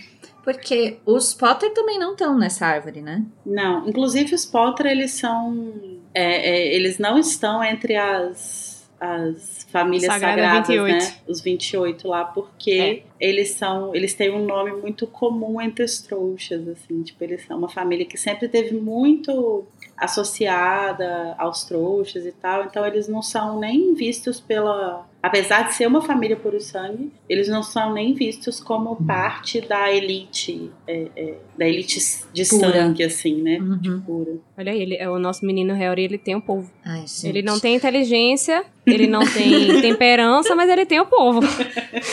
Porque os Potter também não estão nessa árvore, né? Não, inclusive os Potter, eles são. é, é, eles não estão entre as, as famílias Sagrada sagradas, 28. né? Os 28 lá, porque eles são. Eles têm um nome muito comum entre os trouxas, assim. Tipo, eles são uma família que sempre teve muito associada aos trouxas e tal. Então eles não são nem vistos pela. Apesar de ser uma família por sangue, eles não são nem vistos como parte da elite, é, é, da elite de Pura. sangue, assim, né? Uhum. Pura. Olha aí, ele, é o nosso menino Harry, ele tem o povo. Ai. Ele não tem inteligência, ele não tem temperança, mas ele tem o povo.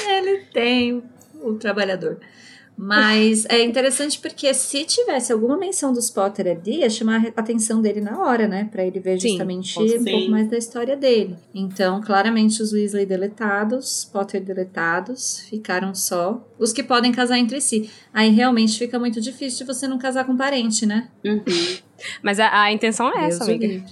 Ele tem o trabalhador. Mas é interessante porque se tivesse alguma menção dos Potter ali, ia chamar a atenção dele na hora, né? Pra ele ver Sim, justamente com- um sim. pouco mais da história dele. Então, claramente, os Weasley deletados, Potter deletados, ficaram só os que podem casar entre si. Aí realmente fica muito difícil de você não casar com parente, né? Uhum. Mas a, a intenção é Deus essa, amiga.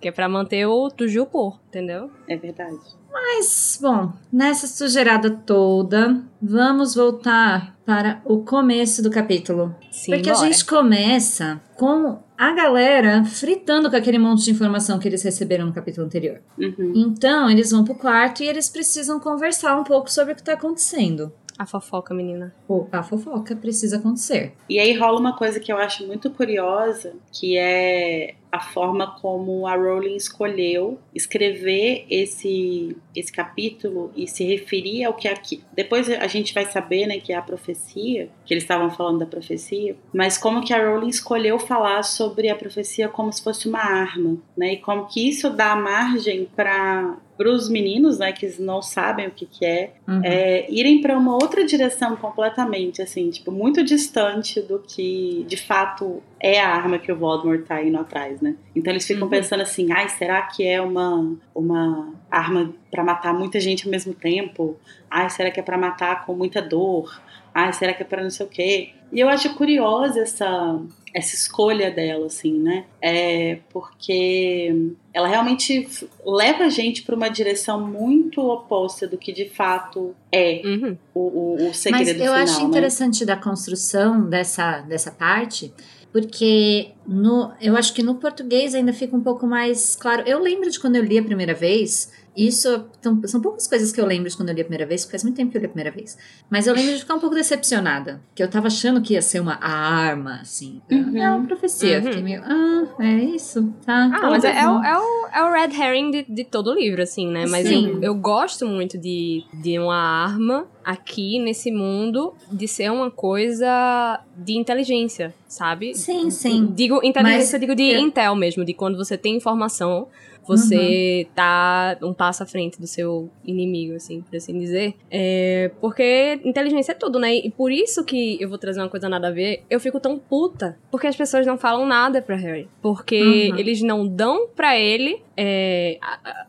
Que é pra manter o Tujupor, entendeu? É verdade. Mas, bom, nessa sujeirada toda, vamos voltar para o começo do capítulo. Sim, Porque a bora. gente começa com a galera fritando com aquele monte de informação que eles receberam no capítulo anterior. Uhum. Então, eles vão pro quarto e eles precisam conversar um pouco sobre o que tá acontecendo. A fofoca, menina. A fofoca precisa acontecer. E aí rola uma coisa que eu acho muito curiosa, que é a forma como a Rowling escolheu escrever esse, esse capítulo e se referir ao que é aqui. Depois a gente vai saber, né, que é a profecia, que eles estavam falando da profecia, mas como que a Rowling escolheu falar sobre a profecia como se fosse uma arma, né? E como que isso dá margem para os meninos, né, que não sabem o que, que é, Uhum. é, irem para uma outra direção completamente, assim, tipo, muito distante do que de fato é a arma que o Voldemort tá indo atrás, né? Então eles ficam Uhum. pensando assim, ai, será que é uma, uma arma para matar muita gente ao mesmo tempo? Ai, será que é para matar com muita dor? Ai, será que é para não sei o quê? E eu acho curiosa essa, essa escolha dela, assim, né? É porque ela realmente leva a gente para uma direção muito oposta do que de fato é Uhum. o, o, o segredo Mas eu final, acho né? interessante da construção dessa, dessa parte, porque no, eu acho que no português ainda fica um pouco mais claro. Eu lembro de quando eu li a primeira vez. Isso então, são poucas coisas que eu lembro de quando eu li a primeira vez, porque faz muito tempo que eu li a primeira vez. Mas eu lembro de ficar um pouco decepcionada. Que eu tava achando que ia ser uma arma, assim. Uhum. É uma profecia. Uhum. Fiquei meio, ah, é isso, tá. Ah, mas é, é o, é, o, é o red herring de, de todo o livro, assim, né? Mas Sim. eu, eu gosto muito de, de uma arma aqui nesse mundo de ser uma coisa de inteligência, sabe? Sim, sim. Digo inteligência, Mas eu digo de eu- intel mesmo, de quando você tem informação, você tá um passo à frente do seu inimigo, assim, por assim dizer. É, porque inteligência é tudo, né? E por isso que eu vou trazer uma coisa nada a ver, eu fico tão puta. Porque as pessoas não falam nada pra Harry. Porque Uhum. eles não dão pra ele é,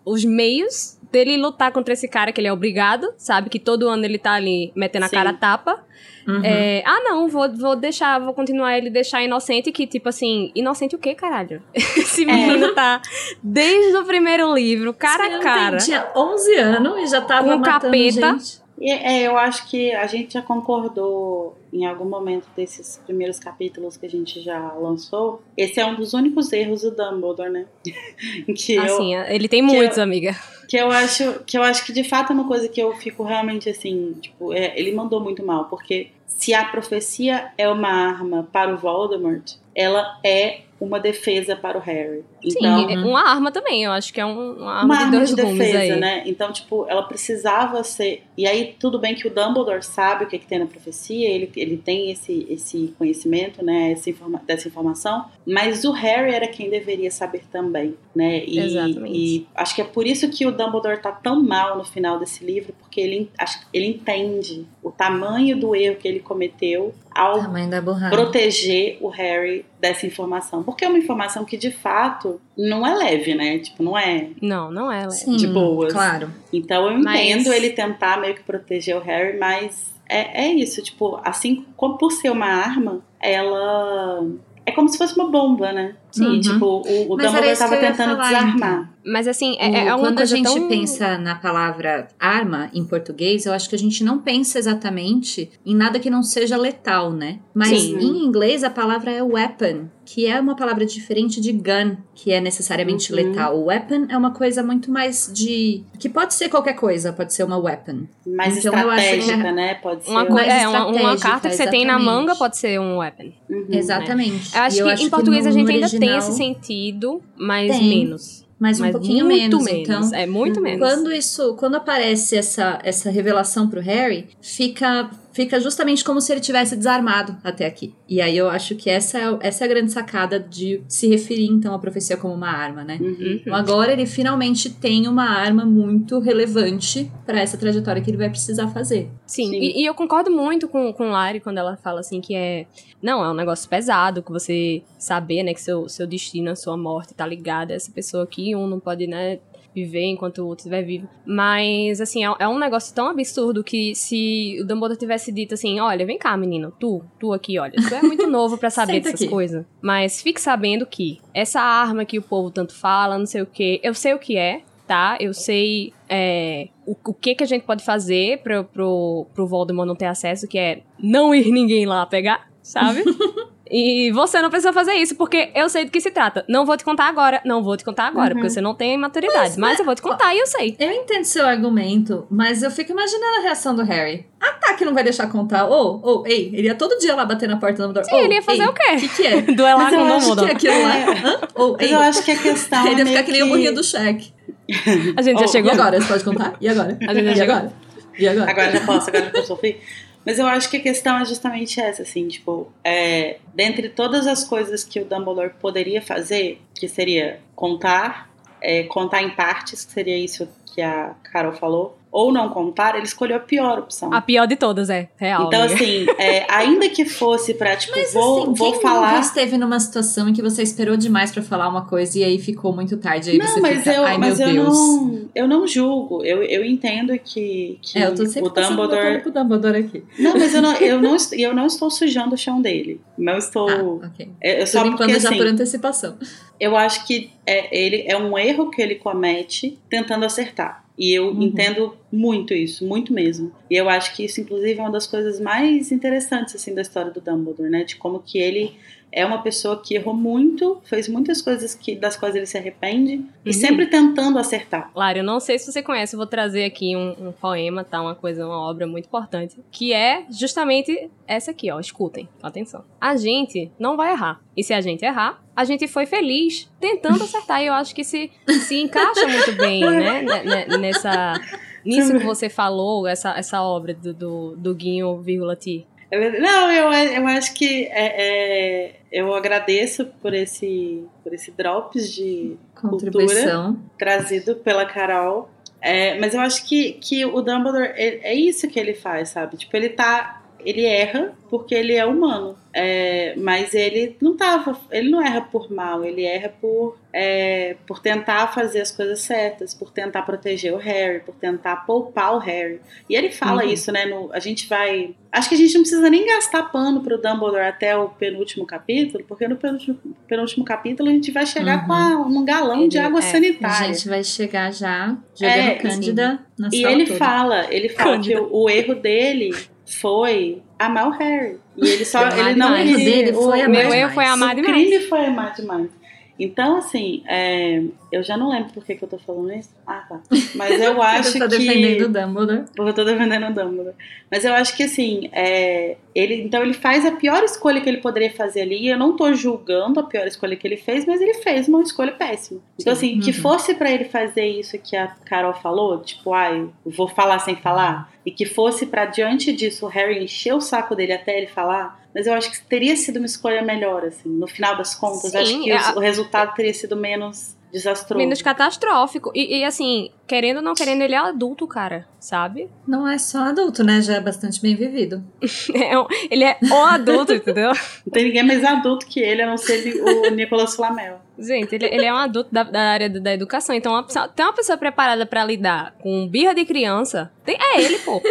os meios dele lutar contra esse cara que ele é obrigado, sabe? Que todo ano ele tá ali metendo a Sim. cara a tapa. Uhum. É, ah, não, vou, vou deixar, vou continuar ele deixar inocente, que tipo assim, inocente o quê, caralho? Esse menino tá desde o primeiro livro, cara Esse a cara. tem- Tinha 11 anos e já tava Com matando capeta. gente. E, é, eu acho que a gente já concordou em algum momento desses primeiros capítulos que a gente já lançou. Esse é um dos únicos erros do Dumbledore, né? que, eu, Assim, ele tem muitos, eu- amiga. que eu acho que eu acho que de fato é uma coisa que eu fico realmente assim, tipo, é, ele mandou muito mal, porque se a profecia é uma arma para o Voldemort, ela é uma defesa para o Harry. Então, Sim, é uma arma também, eu acho que é um- uma arma uma de arma de defesa, aí. né? Então, tipo, ela precisava ser. E aí, tudo bem que o Dumbledore sabe o que, que tem na profecia, ele, ele tem esse, esse conhecimento, né? Essa informa dessa informação, mas o Harry era quem deveria saber também, né? E, Exatamente. e acho que é por isso que o Dumbledore tá tão mal no final desse livro, porque ele, acho, que ele entende o tamanho do erro que ele cometeu ao proteger o Harry dessa informação. Porque é uma informação que, de fato, não é leve, né? Tipo, não é. Não, não é, Léo. Sim, de boas. Claro. Então eu Mas- entendo ele tentar meio que proteger o Harry, mas é, é isso, tipo, assim como por ser uma arma, ela. É como se fosse uma bomba, né? Sim. E, tipo, o, o Mas Dumbledore isso tava que eu ia tentando falar, desarmar. Mas assim, é, O- é uma Quando a gente tão... pensa na palavra arma em português, eu acho que a gente não pensa exatamente em nada que não seja letal, né? Mas Sim. em inglês a palavra é weapon, que é uma palavra diferente de gun, que é necessariamente Uhum. letal. O weapon é uma coisa muito mais de. que pode ser qualquer coisa, pode ser uma weapon. Mais Então, eu acho que estratégica, é né? Pode ser. Uma, co- é, uma, uma carta que você tem na exatamente. manga pode ser um weapon. Uhum. Exatamente. Eu acho eu que acho em português no- a gente ainda tem esse sentido, mas Tem, menos. Mas um mas pouquinho muito menos. menos. Então, É muito menos. Quando isso, quando aparece essa, essa revelação pro Harry, fica fica justamente como se ele tivesse desarmado até aqui. E aí eu acho que essa é, essa é a grande sacada de se referir então à profecia como uma arma, né? Uhum. Então agora ele finalmente tem uma arma muito relevante para essa trajetória que ele vai precisar fazer. Sim, Sim. E, e eu concordo muito com, com Lari quando ela fala assim que é. Não, é um negócio pesado que você saber, né, que seu, seu destino, a sua morte tá ligada a essa pessoa aqui, um não pode, né, viver enquanto o outro estiver vivo. Mas, assim, é, é um negócio tão absurdo que se o Dumbledore tivesse dito assim, olha, vem cá, menino, tu, tu aqui, olha, tu é muito novo pra saber dessas coisas. Mas fique sabendo que essa arma que o povo tanto fala, não sei o que, eu sei o que é, tá? Eu sei é, o, o que que a gente pode fazer pro, pro, pro Voldemort não ter acesso, que é não ir ninguém lá pegar, sabe? E você não precisa fazer isso, porque eu sei do que se trata. Não vou te contar agora, não vou te contar agora, porque você não tem maturidade. Mas, eu vou te contar e eu sei. Eu entendo seu argumento, mas eu fico imaginando a reação do Harry. Ah, tá, que não vai deixar contar. Ô, ô, ei, ele ia todo dia lá bater na porta do Dumbledore. Sim, ele ia fazer o quê? O que que é? Duelar Mas com o O que é Dumbledore. aquilo lá? É. Hã? Mas ei. eu acho que a questão. Ele ia é ficar que nem o burrinho do Shrek. A gente já Oh, chegou? E agora? Você pode contar? E agora? A gente já e chegou? agora? E agora? Agora já posso, agora já posso sofrer. Mas eu acho que a questão é justamente essa, assim, tipo, é, dentre todas as coisas que o Dumbledore poderia fazer, que seria contar, é, contar em partes, que seria isso que a Carol falou, ou não contar, ele escolheu a pior opção. A pior de todas, é. Real. Então, amiga. assim, é, ainda que fosse pra, tipo, Mas vou, assim, vou quem falar. nunca esteve numa situação em que você esperou demais pra falar uma coisa e aí ficou muito tarde, aí você Não, mas fica, eu, ai mas meu eu Deus. não, eu não julgo. Eu, eu entendo que, que É, eu tô sempre o Dumbledore. pro Dumbledore aqui. Não, mas eu não, eu não, eu não estou sujando o chão dele. Não estou. Ah, ok. eu, eu só porque já assim, por antecipação. eu acho que é, ele é um erro que ele comete tentando acertar. E eu Uhum. entendo muito isso, muito mesmo. E eu acho que isso, inclusive, é uma das coisas mais interessantes assim da história do Dumbledore, né? De como que ele é uma pessoa que errou muito, fez muitas coisas que, das quais ele se arrepende, e Uhum. sempre tentando acertar. Claro, eu não sei se você conhece, eu vou trazer aqui um, um poema, tá? Uma coisa, uma obra muito importante, que é justamente essa aqui, ó. Escutem, atenção. A gente não vai errar. E se a gente errar, a gente foi feliz tentando acertar. E eu acho que se, se encaixa muito bem, né? ne- ne- Nessa. Nisso que você falou, essa, essa obra do, do, do Guinho, vírgula Ti. É. Não, eu, eu acho que é, é, eu agradeço por esse, por esse drops de Contribuição. trazido pela Carol. É, mas eu acho que, que o Dumbledore é, é isso que ele faz, sabe? Tipo, ele tá. Ele erra porque ele é humano. É, mas ele não tava. Ele não erra por mal, ele erra por, é, por tentar fazer as coisas certas, por tentar proteger o Harry, por tentar poupar o Harry. E ele fala Uhum. isso, né? No, a gente vai. Acho que a gente não precisa nem gastar pano pro Dumbledore até o penúltimo capítulo, porque no penúltimo, penúltimo capítulo a gente vai chegar Uhum. com a- um galão de Ele- água é, sanitária. A gente vai chegar já jogando É, Cândida na E sala ele fala, ele fala que Cândida. o, o erro dele foi amar o Harry. E ele só, ele não. O erro dele foi o, amar Meu demais. erro foi amar o demais. crime foi amar demais. Então, assim, é, eu já não lembro por que, que eu tô falando isso. Ah, tá. Mas eu acho Você tá que. defendendo o Dumbledore. Porque eu tô defendendo o Dumbledore. Mas eu acho que assim, é, ele, então ele faz a pior escolha que ele poderia fazer ali. Eu não tô julgando a pior escolha que ele fez, mas ele fez uma escolha péssima. Então, assim, que Uhum. fosse pra ele fazer isso que a Carol falou, tipo, ai, eu vou falar sem falar, e que fosse pra diante disso o Harry encher o saco dele até ele falar. Mas eu acho que teria sido uma escolha melhor, assim, no final das contas. Sim, acho que é o resultado teria sido menos desastroso. Menos catastrófico. E, e, assim, querendo ou não querendo, ele é adulto, cara, sabe? Não é só adulto, né? Já é bastante bem vivido. É ele é o adulto, entendeu? Não tem ninguém mais adulto que ele, a não ser o Nicolas Flamel. Gente, ele, ele é um adulto da, da área da, da educação. Então, uma tem uma pessoa preparada pra lidar com birra de criança. Tem, é ele, pô.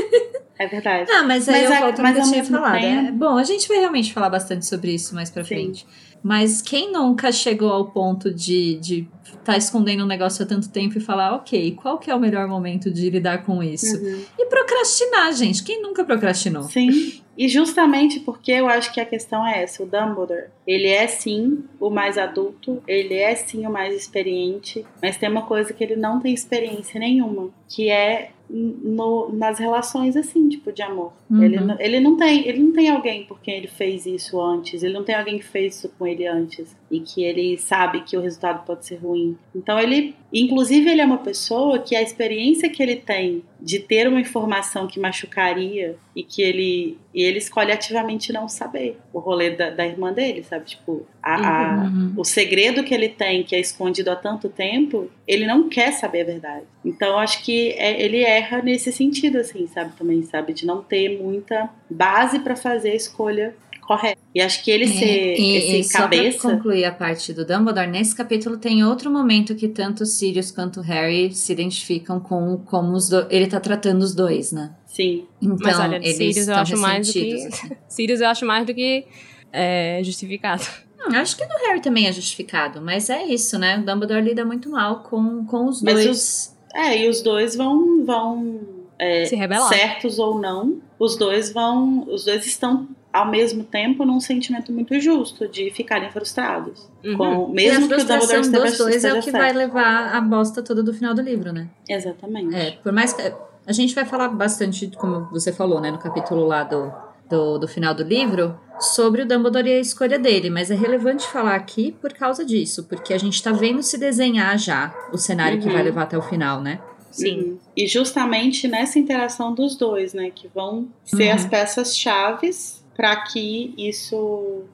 É verdade. Ah, mas aí Mas eu a- volto no mas que eu ao tinha falado. tempo- É, bom, a gente vai realmente falar bastante sobre isso mais pra Sim. frente. Mas quem nunca chegou ao ponto de de tá escondendo um negócio há tanto tempo e falar, ok, qual que é o melhor momento de lidar com isso? Uhum. E procrastinar, gente. Quem nunca procrastinou? Sim. E justamente porque eu acho que a questão é essa, o Dumbledore, ele é sim o mais adulto, ele é sim o mais experiente, mas tem uma coisa que ele não tem experiência nenhuma, que é no- nas relações assim, tipo de amor. Uhum. Ele, não- ele não tem, ele não tem alguém por quem ele fez isso antes, ele não tem alguém que fez isso com ele antes e que ele sabe que o resultado pode ser ruim. Então ele, inclusive ele é uma pessoa que a experiência que ele tem de ter uma informação que machucaria e que ele e ele escolhe ativamente não saber o rolê da, da irmã dele, sabe? Tipo, a, a- Uhum. o segredo que ele tem, que é escondido há tanto tempo, ele não quer saber a verdade. Então, acho que é- ele erra nesse sentido, assim, sabe? Também, sabe? De não ter muita base pra fazer a escolha correta. E acho que ele ser É, e, esse e só pra cabeça. concluir a parte do Dumbledore, nesse capítulo tem outro momento que tanto Sirius quanto Harry se identificam com como os do... ele tá tratando os dois, né? Sim. Então, Mas olha, eles Sirius eu acho mais do que- assim. Sirius eu acho mais do que é, justificado. Hum, acho que no Harry também é justificado, mas é isso, né? O Dumbledore lida muito mal com, com os Mas dois. É, e os dois vão. vão é, Se rebelar. certos ou não, os dois vão. Os dois estão ao mesmo tempo num sentimento muito justo de ficarem frustrados. Uhum. Com, mesmo que o Dumbledore dos dois é o que certo. vai levar a bosta toda do final do livro, né? Exatamente. É, por mais que. A gente vai falar bastante, como você falou, né, no capítulo lá do, do, do final do livro, sobre o Dumbledore e a escolha dele, mas é relevante falar aqui por causa disso, porque a gente tá vendo se desenhar já o cenário que Uhum. vai levar até o final, né? Sim. Uhum. E justamente nessa interação dos dois, né, que vão ser Uhum. as peças chaves para que isso,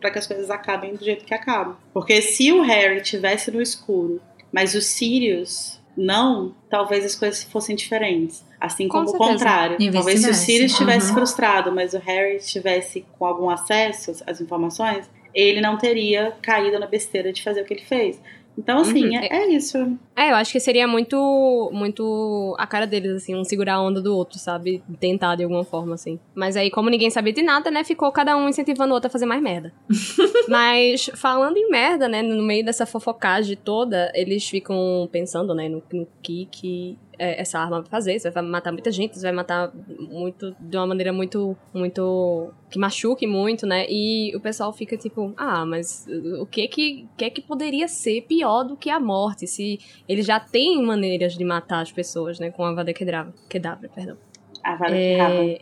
para que as coisas acabem do jeito que acabam. Porque se o Harry tivesse no escuro, mas o Sirius não, talvez as coisas fossem diferentes. Assim Com como o certeza. contrário. Talvez se o. Sirius estivesse Uhum. frustrado, mas o Harry estivesse com algum acesso às informações, ele não teria caído na besteira de fazer o que ele fez. Então, assim, Uhum. é, é isso. É, eu acho que seria muito, muito a cara deles, assim, um segurar a onda do outro, sabe? Tentar de alguma forma, assim. Mas aí, como ninguém sabia de nada, né, ficou cada um incentivando o outro a fazer mais merda. Mas, falando em merda, né, no meio dessa fofocagem toda, eles ficam pensando, né, no, no que que é, essa arma vai fazer. Isso vai matar muita gente, isso vai matar muito, de uma maneira muito, muito, que machuque muito, né? E o pessoal fica tipo, ah, mas o que que, que é que poderia ser pior do que a morte? Se eles já têm maneiras de matar as pessoas, né? Com a Vada Kedavra, Kedavra perdão. A raba. É...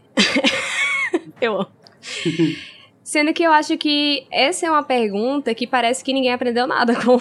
eu amo. Sendo que eu acho que essa é uma pergunta que parece que ninguém aprendeu nada com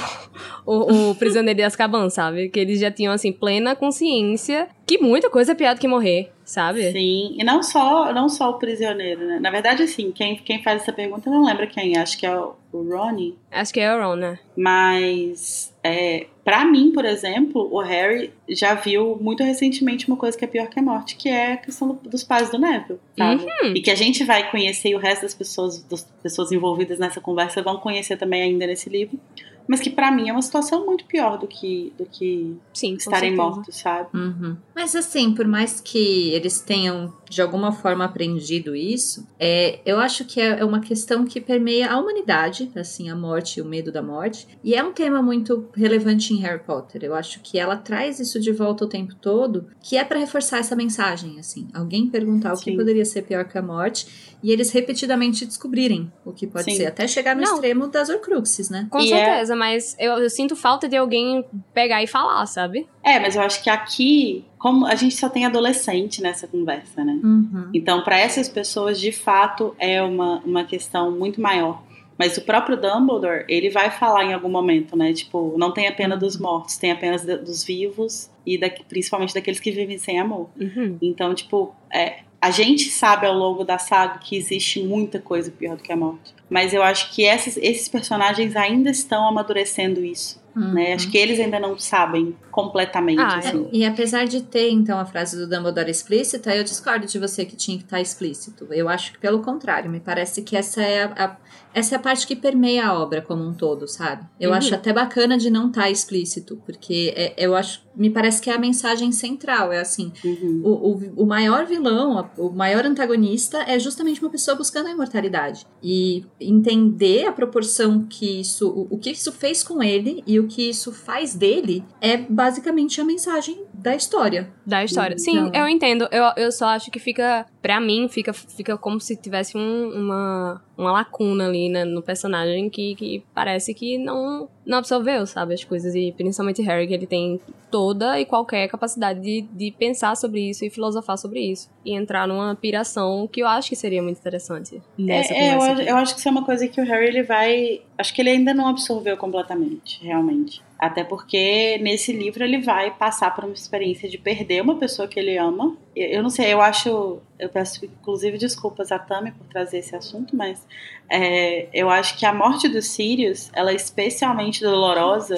o, o prisioneiro de Azkaban, sabe? Que eles já tinham, assim, plena consciência que muita coisa é pior do que morrer, sabe? Sim, e não só, não só o prisioneiro, né? Na verdade, assim, quem, quem faz essa pergunta não lembra quem, acho que é o, o Ronnie. Acho que é o Ron, né? Mas, é, para mim, por exemplo, o Harry já viu muito recentemente uma coisa que é pior que a morte, que é a questão do- dos pais do Neville, sabe? E que a gente vai conhecer e o resto das pessoas, das pessoas envolvidas nessa conversa vão conhecer também ainda nesse livro. Mas que pra mim é uma situação muito pior do que, do que Sim, estarem mortos, sabe? Uhum. Mas assim, por mais que eles tenham de alguma forma aprendido isso, é, eu acho que é uma questão que permeia a humanidade, assim, a morte e o medo da morte. E é um tema muito relevante em Harry Potter. Eu acho que ela traz isso de volta o tempo todo, que é pra reforçar essa mensagem, assim. Alguém perguntar o que Sim. poderia ser pior que a morte e eles repetidamente descobrirem o que pode Sim. ser, até chegar no Não. extremo das Horcruxes, né? Com E é- certeza, mas eu, eu sinto falta de alguém pegar e falar, sabe? É, mas eu acho que aqui, como a gente só tem adolescente nessa conversa, né? Uhum. Então, para essas pessoas, de fato, é uma, uma questão muito maior. Mas o próprio Dumbledore, ele vai falar em algum momento, né? Tipo, não tem a pena dos mortos, tem apenas dos vivos e da- principalmente daqueles que vivem sem amor. Uhum. Então, tipo, é, a gente sabe ao longo da saga que existe muita coisa pior do que a morte. Mas eu acho que esses, esses personagens ainda estão amadurecendo isso. Né? Acho que eles ainda não sabem completamente. Ah, assim. E apesar de ter, então, a frase do Dumbledore explícita, eu discordo de você que tinha que estar explícito. Eu acho que, pelo contrário, me parece que essa é a, a- essa é a parte que permeia a obra como um todo, sabe? Eu Uhum. acho até bacana de não estar explícito, porque é- eu acho, me parece que é a mensagem central. É assim, Uhum. o, o, o maior vilão, o maior antagonista é justamente uma pessoa buscando a imortalidade. E entender a proporção que isso, o, o que isso fez com ele e o que isso faz dele é basicamente a mensagem da história. Da história. Sim, Então- eu entendo. Eu, eu só acho que fica, pra mim, fica, fica como se tivesse um- uma, uma lacuna ali né, no personagem que, que parece que não, não absorveu, sabe, as coisas. E principalmente Harry, que ele tem toda e qualquer capacidade de, de pensar sobre isso e filosofar sobre isso. E entrar numa piração que eu acho que seria muito interessante nessa É, é, eu, acho- eu acho que isso é uma coisa que o Harry ele vai. Acho que ele ainda não absorveu completamente, realmente. Até porque nesse livro ele vai passar por uma experiência de perder uma pessoa que ele ama. Eu, não sei, eu acho. Eu peço inclusive desculpas a Tami por trazer esse assunto, mas é, eu acho que a morte do Sirius ela é especialmente dolorosa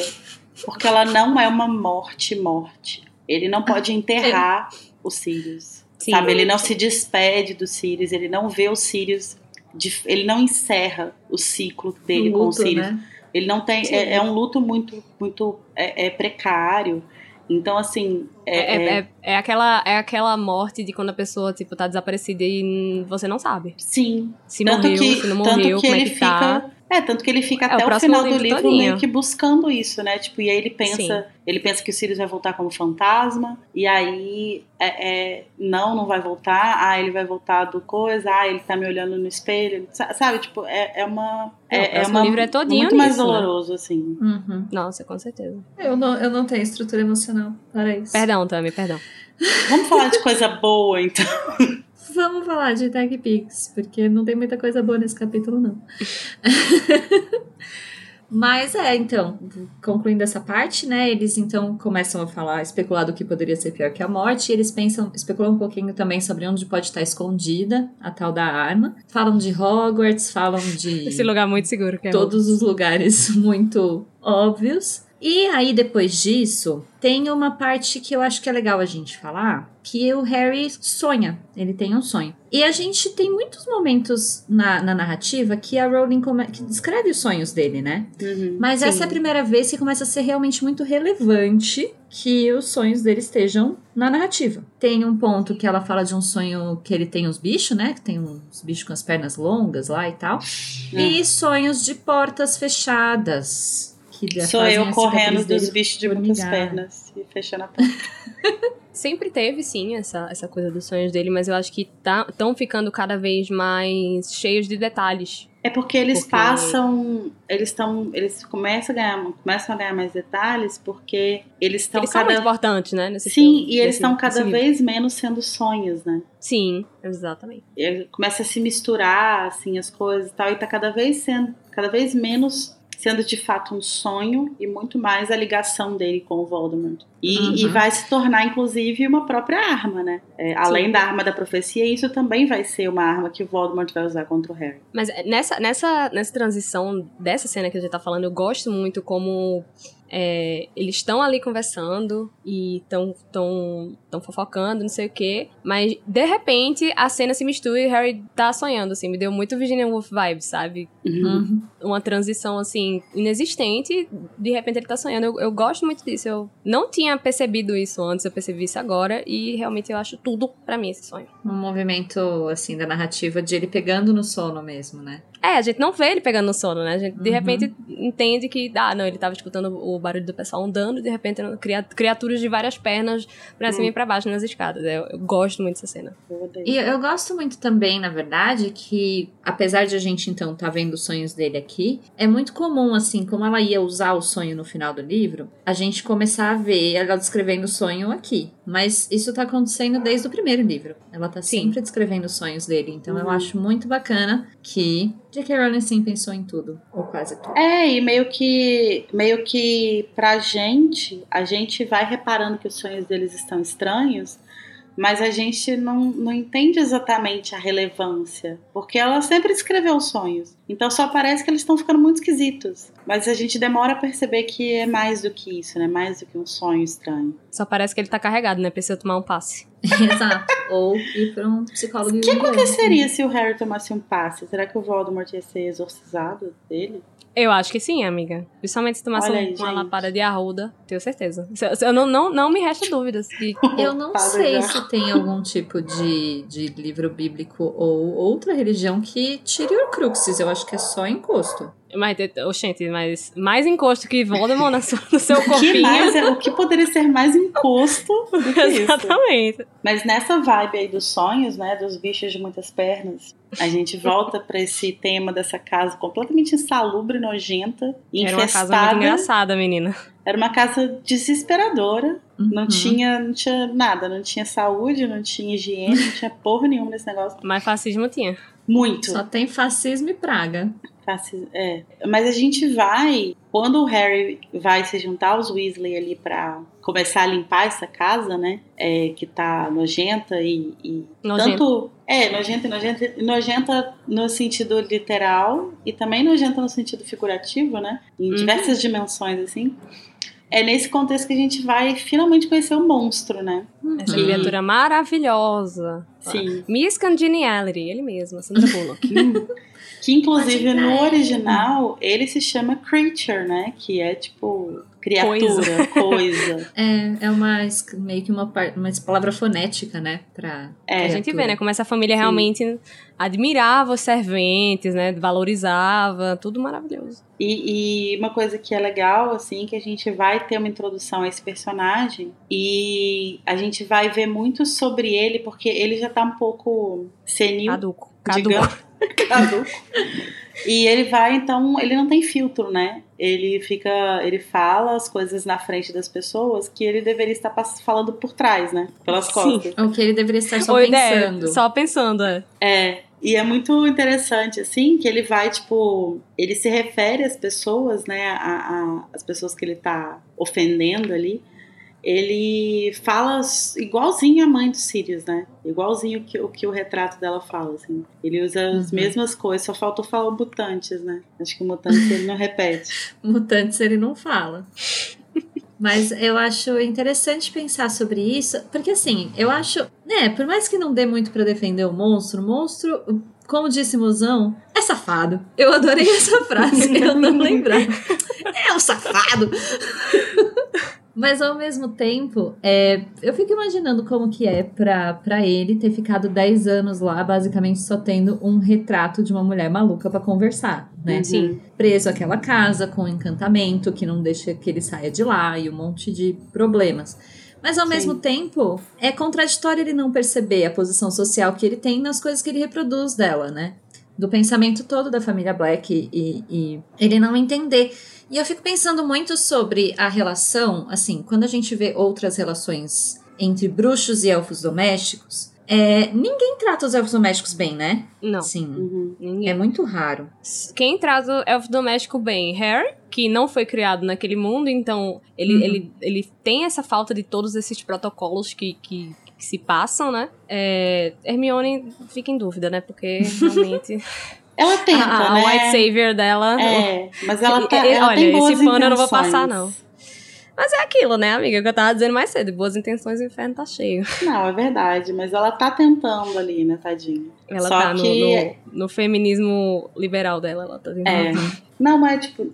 porque ela não é uma morte-morte. Ele não pode enterrar o Sirius. Sim. Sabe? Ele não se despede do Sirius, ele não vê o Sirius. ele não encerra o ciclo dele com o Luto, Sirius. né? Ele não tem. É, é um luto muito, muito é, é precário. Então, assim. É, É, é, é- é- é aquela, é aquela morte de quando a pessoa, tipo, tá desaparecida e você não sabe. sim. Se tanto morreu, que, se não morreu, como ele é que tá. É, tanto que ele fica É, o até o, próximo final do livro livro todinho. meio que buscando isso, né? Tipo, e aí ele pensa, Sim. ele pensa que o Sirius vai voltar como fantasma, e aí é, é, não, não vai voltar, ah, ele vai voltar do coisa, ah, ele tá me olhando no espelho, sa- sabe? Tipo, é, é uma. O É, é próximo uma livro é todinho muito mais nisso, né? doloroso, assim. Uhum. Nossa, com certeza. Eu, não, eu não tenho estrutura emocional para isso. Perdão, Tami, perdão. Vamos falar de coisa boa, então. Vamos falar de Pigs, porque não tem muita coisa boa nesse capítulo, não. Mas é, então, concluindo essa parte, né? Eles então começam a falar, especular do que poderia ser pior que a morte, e eles pensam, especulam um pouquinho também sobre onde pode estar escondida a tal da arma. Falam de Hogwarts, falam de Esse lugar muito seguro que é todos os lugares muito óbvios. E aí, depois disso, tem uma parte que eu acho que é legal a gente falar, que o Harry sonha. Ele tem um sonho. E a gente tem muitos momentos na, na narrativa que a Rowling que descreve os sonhos dele, né? Uhum. Mas essa é a primeira vez que começa a ser realmente muito relevante que os sonhos dele estejam na narrativa. Tem um ponto que ela fala de um sonho que ele tem uns bichos, né? Que tem uns bichos com as pernas longas lá e tal. E sonhos de portas fechadas. Que Sou fazem eu a correndo dos bichos de muitas pernas e fechando a porta. Sempre teve, sim, essa, essa coisa dos sonhos dele, mas eu acho que estão ficando cada vez mais cheios de detalhes. É porque eles Porque- passam, eles estão, eles começam a ganhar, começam a ganhar mais detalhes porque eles estão Eles são cada muito importantes, né? Nesse Sim, filme, e eles estão cada vez menos sendo sonhos, né? Sim, exatamente. E começa a se misturar assim as coisas e tal, e tá cada vez sendo, cada vez menos sendo de fato um sonho e muito mais a ligação dele com o Voldemort. E, Uhum. e vai se tornar, inclusive, uma própria arma, né? É, além da arma da profecia, isso também vai ser uma arma que o Voldemort vai usar contra o Harry. Mas nessa, nessa, nessa transição dessa cena que a gente tá falando, eu gosto muito como é, eles estão ali conversando e estão tão, tão fofocando, não sei o quê. Mas, de repente, a cena se mistura e o Harry tá sonhando, assim. Me deu muito Virginia Woolf vibes, sabe? Uhum. Uma transição, assim, inexistente. De repente ele tá sonhando. Eu, eu gosto muito disso. Eu não tinha percebido isso antes, eu percebi isso agora. E, realmente, eu acho tudo pra mim esse sonho. Um movimento, assim, da narrativa de ele pegando no sono mesmo, né? É, a gente não vê ele pegando no sono, né? A gente, de Uhum. repente, entende que, ah, não, ele tava escutando o barulho do pessoal andando, e de repente, criaturas de várias pernas pra cima Hum. e pra baixo nas escadas. Eu, eu gosto muito dessa cena. E eu gosto muito também, na verdade, que apesar de a gente então tá vendo os sonhos dele aqui, é muito comum, assim, como ela ia usar o sonho no final do livro, a gente começar a ver ela descrevendo o sonho aqui. Mas isso tá acontecendo desde o primeiro livro. Ela tá Sim. sempre descrevendo os sonhos dele. Então eu Uhum. acho muito bacana que J.K. Rowling sim pensou em tudo, ou quase tudo. É, e meio que, meio que pra gente, a gente vai reparando que os sonhos deles estão estranhos, mas a gente não, não entende exatamente a relevância, porque ela sempre escreveu os sonhos. Então só parece que eles estão ficando muito esquisitos. Mas a gente demora a perceber que é mais do que isso, né? Mais do que um sonho estranho. Só parece que ele tá carregado, né? Precisa tomar um passe. Exato. Ou ir pra um psicólogo O que aconteceria se o Harry tomasse um passe? Será que o Voldemort ia ser exorcizado dele? Eu acho que sim, amiga. Principalmente se tomasse Olha um- aí, uma lapada de arruda, tenho certeza. Eu não, não, não me resta dúvidas. que Eu não sei se tem algum tipo de, de livro bíblico ou outra religião que tire o Cruxes. Eu acho que é só encosto. Mas, oxente, mas mais encosto que Voldemort na sua- no seu O que, corpinho. mais é, o que poderia ser mais encosto do que isso? Exatamente. Mas nessa vibe aí dos sonhos, né, dos bichos de muitas pernas, a gente volta pra esse tema dessa casa completamente insalubre, nojenta, Era uma casa infestada. muito engraçada, menina. Era uma casa desesperadora. Não Uhum. tinha, não tinha nada, não tinha saúde, não tinha higiene, não tinha porra nenhuma nesse negócio. Mas fascismo tinha. Muito. Só tem fascismo e praga. Fasci- É. Mas a gente vai, quando o Harry vai se juntar aos Weasley ali pra começar a limpar essa casa, né? é, que tá nojenta e. e Nojenta. Tanto. É, nojenta e nojenta. Nojenta no sentido literal e também nojenta no sentido figurativo, né? Em Uhum. diversas dimensões, assim. É nesse contexto que a gente vai finalmente conhecer o monstro, né? Essa Sim. criatura maravilhosa. Sim. Miss Congeniality, ele mesmo, Sandra Bullock. Que inclusive no crer. original ele se chama Creature, né? Que é tipo criatura, coisa. É, é uma meio que uma, uma palavra fonética, né? Pra É, a gente vê, né? Como essa família Sim. realmente admirava os serventes, né? Valorizava, tudo maravilhoso. E, e uma coisa que é legal, assim, que a gente vai ter uma introdução a esse personagem e a gente vai ver muito sobre ele, porque ele já tá um pouco senil, Caduco. Caduco. digamos. Caduco. E ele vai, então, ele não tem filtro, né? Ele fica, ele fala as coisas na frente das pessoas que ele deveria estar falando por trás, né? Pelas Sim. costas. O que ele deveria estar só Ou ideia, pensando. só pensando, é. É, e é muito interessante, assim, que ele vai, tipo, ele se refere às pessoas, né, a, a- as pessoas que ele tá ofendendo ali, ele fala igualzinho a mãe do Sirius, né? Igualzinho que, o que o retrato dela fala, assim. Ele usa as uhum. mesmas coisas, só faltou falar mutantes, né? Acho que mutantes ele não repete. mutantes ele não fala. Mas eu acho interessante pensar sobre isso, porque assim, eu acho, né, por mais que não dê muito para defender o monstro, o monstro, como disse Mozão, é safado. Eu adorei essa frase, eu não lembrava. É um safado. Mas ao mesmo tempo, é, eu fico imaginando como que é pra, pra ele ter ficado 10 anos lá, basicamente só tendo um retrato de uma mulher maluca para conversar, né? Uhum. Sim. Preso àquela casa com um encantamento que não deixa que ele saia de lá e um monte de problemas. Mas ao Sim. mesmo tempo, é contraditório ele não perceber a posição social que ele tem nas coisas que ele reproduz dela, né? Do pensamento todo da família Black e, e ele não entender e eu fico pensando muito sobre a relação, assim, quando a gente vê outras relações entre bruxos e elfos domésticos, é, ninguém trata os elfos domésticos bem, né? Não. Sim. Uhum. É muito raro. Quem trata o elfo doméstico bem? Harry, que não foi criado naquele mundo, então ele, uhum. ele, ele tem essa falta de todos esses protocolos que, que, que se passam, né? É, Hermione fica em dúvida, né? Porque realmente. Ela tenta, a, né? A white savior dela. É, mas ela, tá, ela Olha, esse pano eu não vou passar, não. Mas é aquilo, né, amiga? Que eu tava dizendo mais cedo. Boas intenções, o inferno tá cheio. Não, é verdade. Mas ela tá tentando ali, né, tadinha. Ela Só tá no, que... no, no, feminismo liberal dela. Ela tá tentando. É. Não, mas, tipo,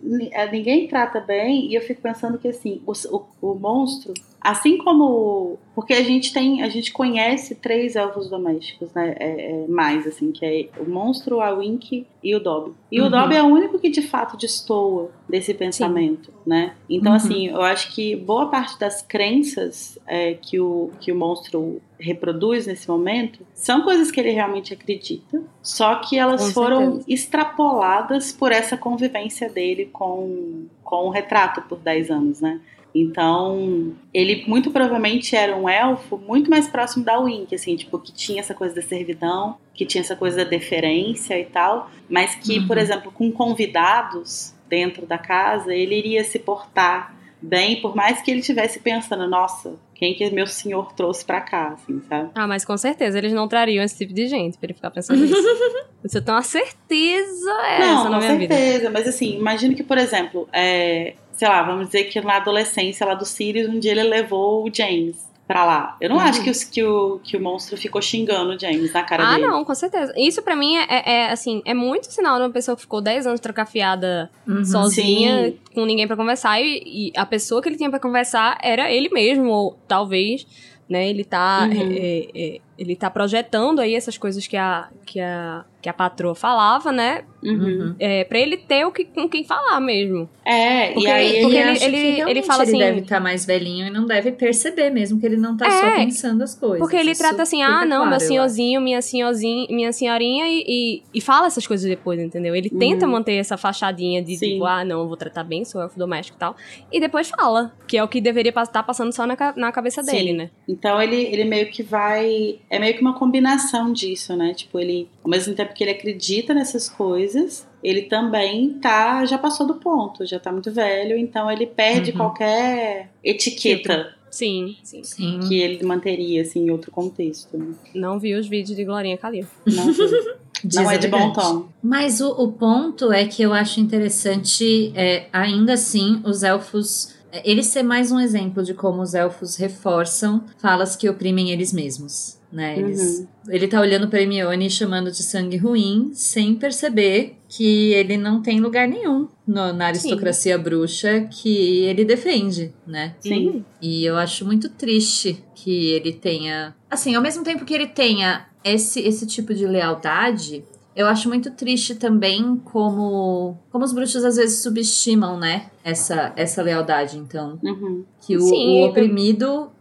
ninguém trata bem. E eu fico pensando que, assim, o, o, o monstro Assim como. Porque a gente tem. A gente conhece três elfos domésticos, né? É, é, mais, assim, que é o monstro, a Wink e o Dobby. E uhum. o Dobby é o único que de fato destoa desse pensamento, Sim. né? Então, uhum. assim, eu acho que boa parte das crenças é, que, o, que o monstro reproduz nesse momento são coisas que ele realmente acredita, só que elas com foram certeza. extrapoladas por essa convivência dele com, com o retrato por 10 anos, né? Então, ele muito provavelmente era um elfo muito mais próximo da Wink, assim, tipo, que tinha essa coisa da servidão, que tinha essa coisa da deferência e tal, mas que, uhum. por exemplo, com convidados dentro da casa, ele iria se portar bem, por mais que ele estivesse pensando, nossa, quem que meu senhor trouxe para cá, assim, sabe? Ah, mas com certeza eles não trariam esse tipo de gente pra ele ficar pensando nisso. Isso eu tenho uma certeza é não, essa na minha vida. Com certeza, mas assim, imagino que, por exemplo, é, sei lá, vamos dizer que na adolescência lá do Sirius, um dia ele levou o James pra lá. Eu não uhum. acho que, os, que, o, que o monstro ficou xingando o James na cara ah, dele. Ah, não, com certeza. Isso pra mim é, é, é, assim, é muito sinal de uma pessoa que ficou 10 anos trocafiada uhum, sozinha, sim. com ninguém para conversar, e, e, a pessoa que ele tinha para conversar era ele mesmo, ou talvez, né, ele tá... Uhum. É, é, ele tá projetando aí essas coisas que a, que a, que a patroa falava, né? Uhum. É, pra ele ter o que, com quem falar mesmo. É, porque, e aí porque ele, ele, ele, ele, fala assim. Ele deve estar tá mais velhinho e não deve perceber mesmo que ele não tá é, só pensando as coisas. Porque ele trata assim, ah, não, claro, meu senhorzinho, minha senhorzinha, minha senhorinha, e, e, e, fala essas coisas depois, entendeu? Ele uhum. tenta manter essa fachadinha de Sim. tipo, ah, não, eu vou tratar bem, sou elfo doméstico e tal. E depois fala, que é o que deveria estar tá passando só na, na cabeça Sim. dele, né? Então ele, ele meio que vai. É meio que uma combinação disso, né? Tipo, ele, ao mesmo tempo que ele acredita nessas coisas, ele também tá, já passou do ponto, já tá muito velho, então ele perde uhum. qualquer etiqueta. Sim, sim, sim. Que ele manteria, assim, em outro contexto. Né? Não vi os vídeos de Glorinha Calil. Não vi. Não é de bom tom. Mas o, o ponto é que eu acho interessante, é, ainda assim, os elfos ele ser mais um exemplo de como os elfos reforçam falas que oprimem eles mesmos né? Eles, uhum. Ele tá olhando para Hermione e chamando de sangue ruim, sem perceber que ele não tem lugar nenhum no, na aristocracia Sim. bruxa que ele defende, né? Sim. E eu acho muito triste que ele tenha. Assim, ao mesmo tempo que ele tenha esse, esse tipo de lealdade, eu acho muito triste também como, como os bruxos às vezes subestimam, né? Essa, essa lealdade, então. Uhum. Que o, Sim, o oprimido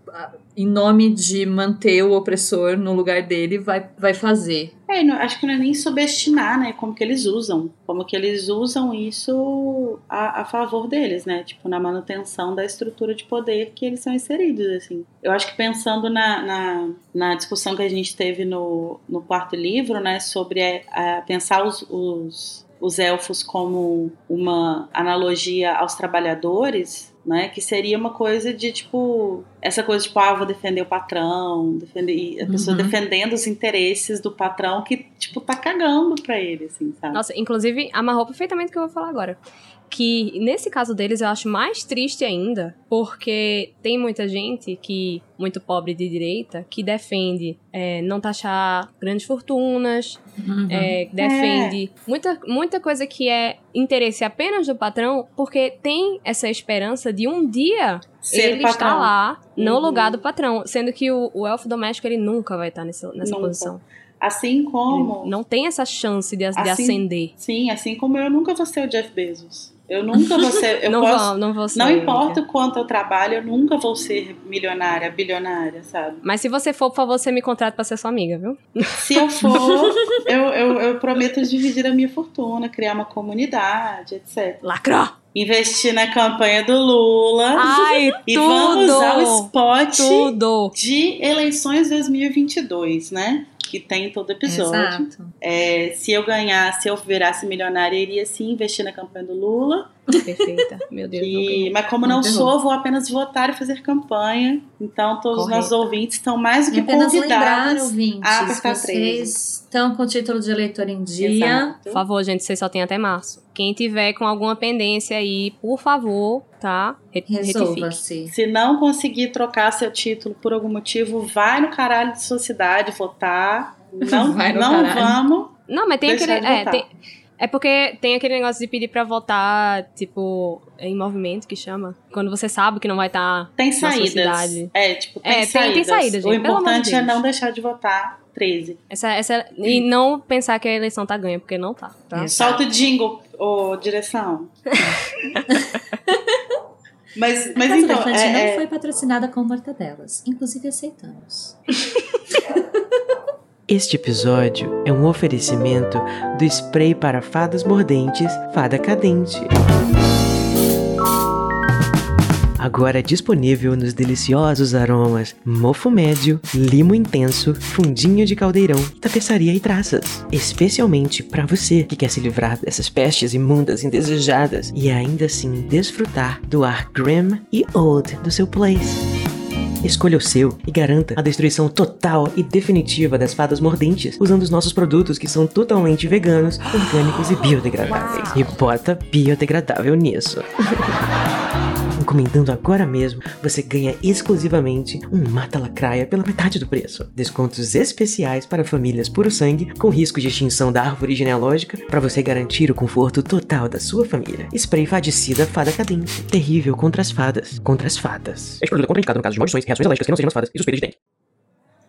em nome de manter o opressor no lugar dele, vai, vai fazer. É, acho que não é nem subestimar, né? Como que eles usam. Como que eles usam isso a, a, favor deles, né? Tipo, na manutenção da estrutura de poder que eles são inseridos, assim. Eu acho que pensando na, na, na discussão que a gente teve no, no quarto livro, né? Sobre a, a pensar os, os os elfos como uma analogia aos trabalhadores, né? Que seria uma coisa de tipo essa coisa tipo, ah, vou defender o patrão, defender a pessoa Uhum. defendendo os interesses do patrão que tipo tá cagando pra ele, assim, sabe? Nossa, inclusive, amarrou perfeitamente o que eu vou falar agora. Que nesse caso deles eu acho mais triste ainda, porque tem muita gente que, muito pobre de direita, que defende é, não taxar grandes fortunas, Uhum. é, defende muita, muita coisa que é interesse apenas do patrão, porque tem essa esperança de um dia Ser ele patrão. estar lá no Uhum. lugar do patrão, sendo que o, o elfo doméstico ele nunca vai estar nessa, nessa Nunca. posição. Assim como Ele não tem essa chance de, de Assim, ascender. Sim, assim como eu nunca vou ser o Jeff Bezos. Eu nunca vou ser. Eu não posso, vou, não vou ser, não importa o quanto eu trabalho, eu nunca vou ser milionária, bilionária, sabe? Mas se você for, por favor, você me contrata pra ser sua amiga, viu? Se eu for, eu, eu, eu prometo dividir a minha fortuna, criar uma comunidade, etc. Lacrou! Investir na campanha do Lula. Ai, e vamos ao tudo! spot Tudo! de eleições 2022, né? Que tem em todo episódio. Exato. É, se eu ganhasse, se eu virasse milionária, eu iria sim investir na campanha do Lula. Perfeita. Meu Deus. E- mas como não Não sou, vou apenas votar e fazer campanha. Então todos os nossos ouvintes estão mais do E que apenas lembrar, convidados. ouvintes, a apertar vocês estão com o título de eleitor em dia. Exato. Por favor, gente, vocês só tem até março. Quem tiver com alguma pendência aí, por favor, tá? Resolva-se. Se não conseguir trocar seu título por algum motivo, vai no caralho de sua cidade votar. Não, Vai no não caralho. vamos. Não, mas tem aquele. de É, votar. tem- é porque tem aquele negócio de pedir pra votar, tipo, em movimento que chama. Quando você sabe que não vai tá estar. Tem sua saídas. cidade. É, tipo, tem É, tem- saídas. tem saídas, o gente, de importante é não deixar de votar 13. Essa, essa, e não pensar que a eleição tá ganha, porque não tá. tá? Solta o jingle, ô direção. mas, mas então, Elefante é, não é- foi patrocinada com mortadelas. Inclusive aceitamos. Este episódio é um oferecimento do spray para fadas mordentes Fada Cadente. Agora disponível nos deliciosos aromas mofo médio, limo intenso, fundinho de caldeirão, tapeçaria e traças. Especialmente para você que quer se livrar dessas pestes imundas indesejadas e ainda assim desfrutar do ar grim e old do seu place. Escolha o seu e garanta a destruição total e definitiva das fadas mordentes usando os nossos produtos que são totalmente veganos, orgânicos e biodegradáveis. E bota biodegradável nisso. Encomendando agora mesmo, você ganha exclusivamente um Mata Lacraia pela metade do preço. Descontos especiais para famílias puro sangue com risco de extinção da árvore genealógica para você garantir o conforto total da sua família. Spray Fadicida Fada Cadente. Terrível contra as fadas. Contra as fadas. Este produto é contraindicado no caso de maldições, reações alérgicas que não sejam as fadas e suspeitas de dengue.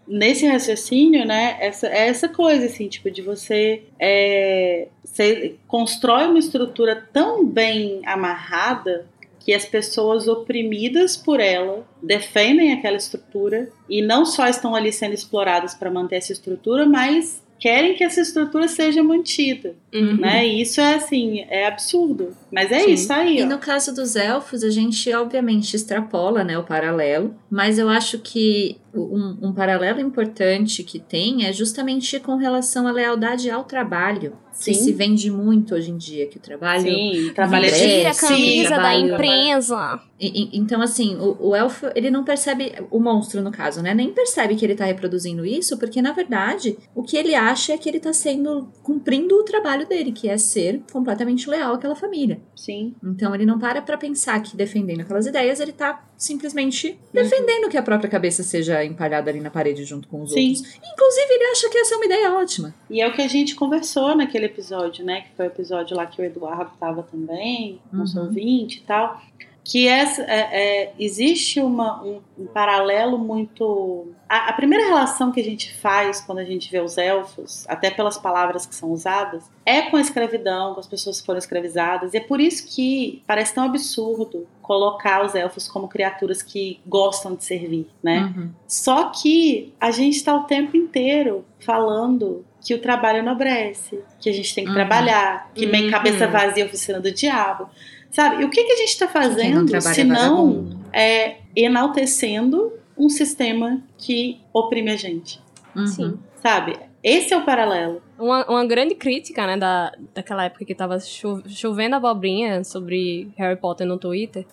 nesse raciocínio, né, essa, é essa coisa, assim, tipo, de você, é, você constrói uma estrutura tão bem amarrada que as pessoas oprimidas por ela defendem aquela estrutura e não só estão ali sendo exploradas para manter essa estrutura, mas querem que essa estrutura seja mantida, Uhum. né? E isso é assim, é absurdo. Mas é Sim. isso aí, E ó. no caso dos elfos, a gente obviamente extrapola né, o paralelo, mas eu acho que um, um paralelo importante que tem é justamente com relação à lealdade ao trabalho. Que Sim. se vende muito hoje em dia, que o trabalho. Sim, trabalho Tira a Tira a Sim, camisa da trabalho- empresa. E- e- então, assim, o, o elfo, ele não percebe, o monstro no caso, né? Nem percebe que ele tá reproduzindo isso, porque na verdade, o que ele acha é que ele tá sendo, cumprindo o trabalho dele, que é ser completamente leal àquela família. Sim. Então ele não para pra pensar que defendendo aquelas ideias, ele tá simplesmente defendendo que a própria cabeça seja empalhada ali na parede junto com os Sim. outros. Inclusive, ele acha que essa é uma ideia ótima. E é o que a gente conversou naquele episódio, né? Que foi o episódio lá que o Eduardo tava também, nosso Uhum. ouvinte e tal. Que essa, é, é, existe uma, um, um paralelo muito. A, a primeira relação que a gente faz quando a gente vê os elfos, até pelas palavras que são usadas, é com a escravidão, com as pessoas que foram escravizadas. E é por isso que parece tão absurdo colocar os elfos como criaturas que gostam de servir, né? Uhum. Só que a gente está o tempo inteiro falando que o trabalho enobrece, que a gente tem que Uhum. trabalhar, que Uhum. cabeça vazia oficina do diabo. Sabe? E o que, que a gente está fazendo trabalha se é não é enaltecendo um sistema que oprime a gente? Uhum. Sim. Sabe? Esse é o paralelo. Uma, uma grande crítica, né, da, daquela época que tava cho- chovendo abobrinha sobre Harry Potter no Twitter,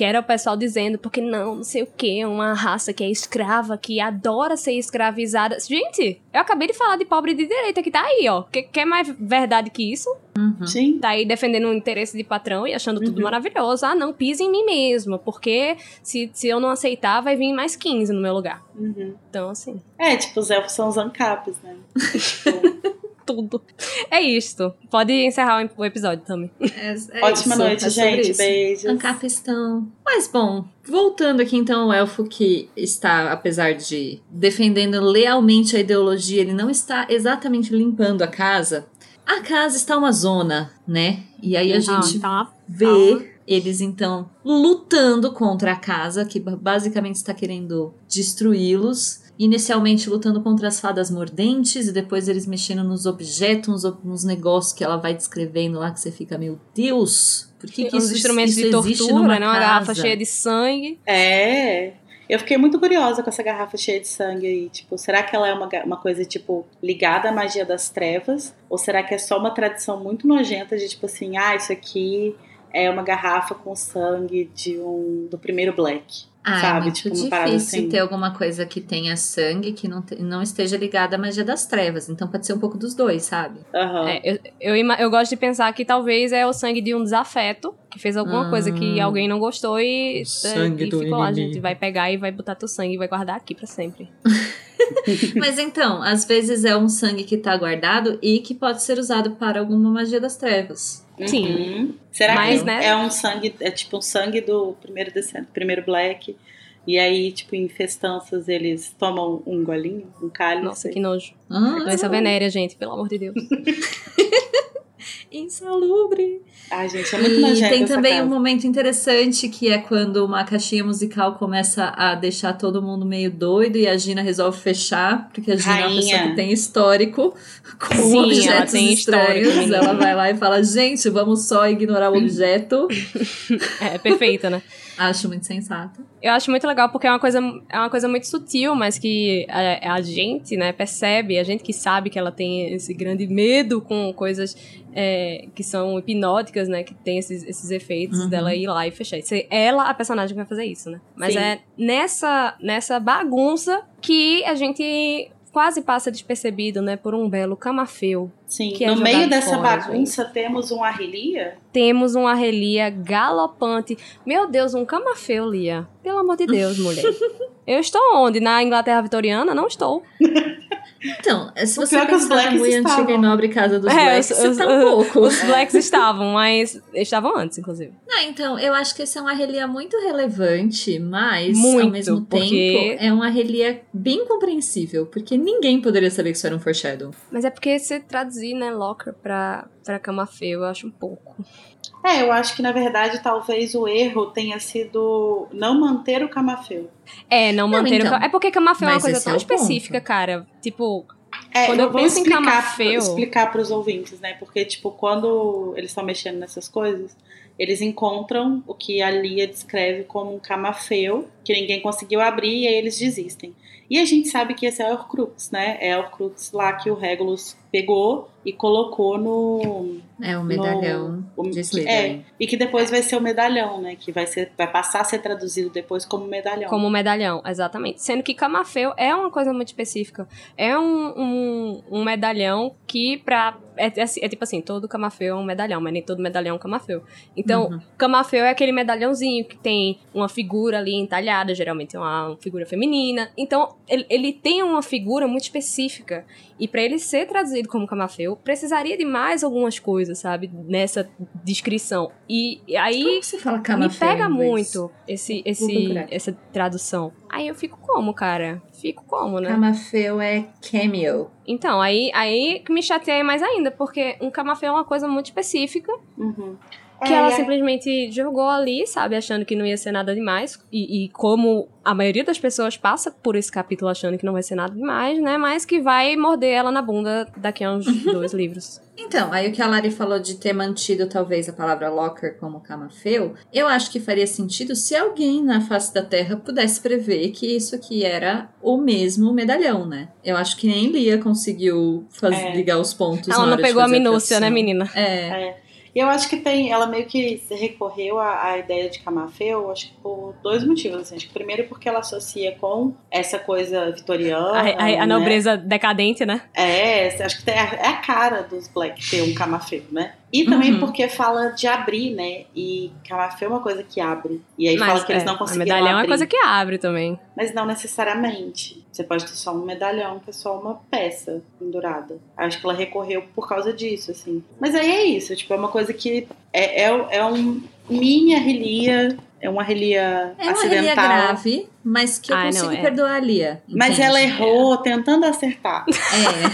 Que era o pessoal dizendo, porque não, não sei o que, uma raça que é escrava, que adora ser escravizada. Gente, eu acabei de falar de pobre de direita que tá aí, ó. Que, que é mais verdade que isso? Uhum. Sim. Tá aí defendendo o interesse de patrão e achando tudo Uhum. maravilhoso. Ah, não, pise em mim mesmo, porque se, se eu não aceitar, vai vir mais 15 no meu lugar. Uhum. Então, assim, É, tipo, os elfos são os ancapes, né? Tipo, tudo. É isto. Pode encerrar o episódio também. É, é ótima isso, noite, é gente. Beijos. Ancapistão. Mas bom, voltando aqui então ao elfo que está, apesar de defendendo lealmente a ideologia, ele não está exatamente limpando a casa. A casa está uma zona, né? E aí a gente tá. vê eles então lutando contra a casa, que ba- basicamente está querendo destruí-los. Inicialmente lutando contra as fadas mordentes, e depois eles mexendo nos objetos, nos, ob- nos negócios que ela vai descrevendo lá, que você fica, meu Deus, por que, que Uns isso, instrumentos isso de tortura, numa né? Uma garrafa cheia de sangue. É. Eu fiquei muito curiosa com essa garrafa cheia de sangue aí. Tipo, será que ela é uma, uma coisa, tipo, ligada à magia das trevas? Ou será que é só uma tradição muito nojenta de, tipo assim, ah, isso aqui é uma garrafa com sangue de um do primeiro Black? Ah, sabe? é muito Tipo, difícil assim. ter alguma coisa que tenha sangue que não, te- não esteja ligada à magia das trevas. Então pode ser um pouco dos dois, sabe? Aham. É, eu, eu, eu gosto de pensar que talvez é o sangue de um desafeto, que fez alguma Ah. coisa que alguém não gostou e, O sangue e do ficou lá, a inimigo. gente vai pegar e vai botar teu sangue e vai guardar aqui pra sempre. Mas então, às vezes é um sangue que tá guardado e que pode ser usado para alguma magia das trevas. Sim. Uhum. Será Mas, que né? é um sangue, é tipo um sangue do primeiro descendo, primeiro Black? E aí, tipo, em festanças eles tomam um golinho, um cálice. Nossa, que nojo. Ah, Doença venérea, gente, pelo amor de Deus. Insalubre. Ai, gente, é muito E nojento tem também casa. um momento interessante que é quando uma caixinha musical começa a deixar todo mundo meio doido e a Gina resolve fechar, porque a Gina é uma Rainha. pessoa que tem histórico com Sim, ela objetos tem estranhos. ela vai lá e fala: gente, vamos só ignorar o objeto. É, perfeita, né? Acho muito sensato. Eu acho muito legal porque é uma coisa, é uma coisa muito sutil, mas que a, a gente, né, percebe, a gente que sabe que ela tem esse grande medo com coisas é, que são hipnóticas, né, que tem esses, esses efeitos Uhum. dela ir lá e fechar. Ser ela a personagem vai fazer isso, né? Mas Sim. é nessa, nessa bagunça que a gente quase passa despercebido, né, por um belo camafeu. Sim, que é no meio dessa fora, bagunça temos um Arrelia. Temos uma relia galopante. Meu Deus, um camafeu, Lia. Pelo amor de Deus, mulher. Eu estou onde? Na Inglaterra vitoriana? Não estou. Então, se O você pior é que os pensar na Blacks muito antiga e estavam. nobre casa dos É, Blacks, os- você os- tá um pouco. Os blacks estavam, mas estavam antes, inclusive. Ah, então, eu acho que esse é uma relia muito relevante, mas Muito, ao mesmo porque- tempo é uma relia bem compreensível, porque ninguém poderia saber que isso era um foreshadow. Mas é porque se traduzir, né, Locker pra, pra camafeu, eu acho um pouco. É, eu acho que na verdade talvez o erro tenha sido não manter o camafeu. É, não, Não, manter o então. ca- É porque camafeu é uma coisa tão é o ponto. específica, cara. Tipo, É, Quando eu vou penso em explicar, camafeu- explicar para os ouvintes, né? Porque tipo, quando eles estão mexendo nessas coisas, eles encontram o que a Lia descreve como um camafeu que ninguém conseguiu abrir e aí eles desistem. E a gente sabe que esse é o Horcrux, né? É o Horcrux lá que o Regulus pegou e colocou no É o medalhão o- de Slytherin. e que depois vai ser o medalhão, né? Que vai ser vai passar a ser traduzido depois como medalhão. como medalhão, exatamente. Sendo que camafeu é uma coisa muito específica. É um, um, um medalhão que pra... É, é assim- é tipo assim, todo camafeu é um medalhão, mas nem todo medalhão é um camafeu. Então, Uhum. camafeu é aquele medalhãozinho que tem uma figura ali entalhada, geralmente é uma figura feminina. Então, ele, ele tem uma figura muito específica. E pra ele ser traduzido como camafeu, precisaria de mais algumas coisas, sabe? Nessa descrição. E, e aí Como você fala me camafeu pega em inglês? muito esse, esse, essa tradução. Aí eu fico como, cara? Fico como, né? Camafeu é cameo. Então, aí, aí que me chateia mais ainda, porque um camafeu é uma coisa muito específica, Uhum. Que É, ela simplesmente jogou ali, sabe, achando que não ia ser nada demais. E, e como a maioria das pessoas passa por esse capítulo achando que não vai ser nada demais, né? Mas que vai morder ela na bunda daqui a uns dois livros. Então, aí o que a Lari falou de ter mantido talvez a palavra locker como camafeu, eu acho que faria sentido se alguém na face da Terra pudesse prever que isso aqui era o mesmo medalhão, né? Eu acho que nem Lia conseguiu faz- É. ligar os pontos. na ela não pegou a minúcia, né, tradução. menina? É. É. E eu acho que tem, ela meio que recorreu à, à ideia de Camafeu, acho que por dois motivos. Assim. Acho que primeiro porque ela associa com essa coisa vitoriana. A, a, a né? nobreza decadente, né? É, acho que tem, é a cara dos Black ter um Camafeu, né? E também Uhum. porque fala de abrir, né? E Camafeu é uma coisa que abre. E aí Mas, fala que eles é, não a conseguiram medalhão é abrir. uma coisa que abre também. Mas não necessariamente. Você pode ter só um medalhão, que é só uma peça pendurada. Acho que ela recorreu por causa disso, assim. Mas aí é isso, tipo, é uma coisa que é, é, é um mini relia, é uma relia É uma acidental. relia grave, mas que eu Ai, não, consigo é. perdoar a Lia. Mas entende? ela errou tentando acertar. É.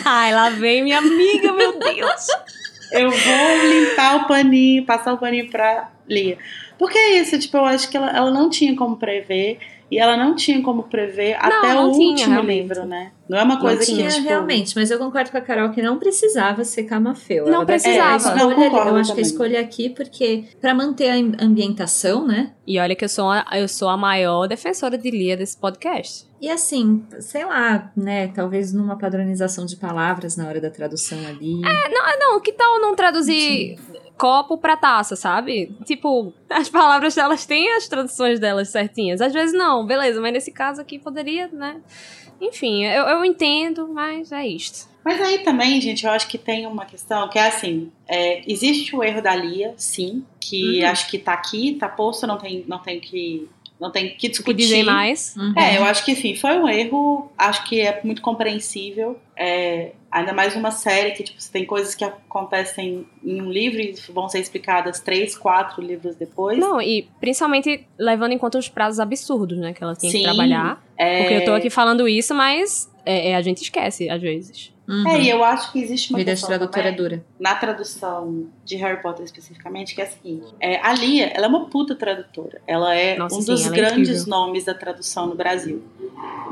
Ai, lá vem minha amiga, meu Deus. Eu vou limpar o paninho, passar o paninho pra Lia. Porque é isso, tipo, eu acho que ela, ela não tinha como prever. E ela não tinha como prever até não o tinha, último realmente. livro, né? Não é uma coisa Não que, tinha tipo, realmente, mas eu concordo com a Carol que não precisava ser Camafeu. Não precisava. É, Não, concordo eu acho que também. a escolha aqui, porque pra manter a am- ambientação, né? E olha que eu sou, a, eu sou a maior defensora de Lia desse podcast. E assim, sei lá, né? Talvez numa padronização de palavras na hora da tradução ali. Ah, não, que tal não traduzir copo pra taça, sabe? Tipo, as palavras delas têm as traduções delas certinhas. Às vezes não, beleza, mas nesse caso aqui poderia, né? Enfim, eu, eu entendo, mas é isto. Mas aí também, gente, eu acho que tem uma questão que é assim: é, existe o erro da Lia, sim, que Uhum. acho que tá aqui, tá posto, não tem, não tem que. Não tem que O que discutir. mais? Uhum. É, eu acho que enfim, foi um erro, acho que é muito compreensível. É, ainda mais numa série que, tipo, tem coisas que acontecem em um livro e vão ser explicadas três, quatro livros depois. Não, e principalmente levando em conta os prazos absurdos, né? Que ela tinha Sim, que trabalhar. É, Porque eu tô aqui falando isso, mas é, é, a gente esquece, às vezes. Uhum. É, e eu acho que existe uma Vida de questão tradutora também, dura. na tradução de Harry Potter especificamente, que é a seguinte: é, a Lia, ela é uma puta tradutora. Ela é Nossa, um sim, dos é grandes incrível. nomes da tradução no Brasil.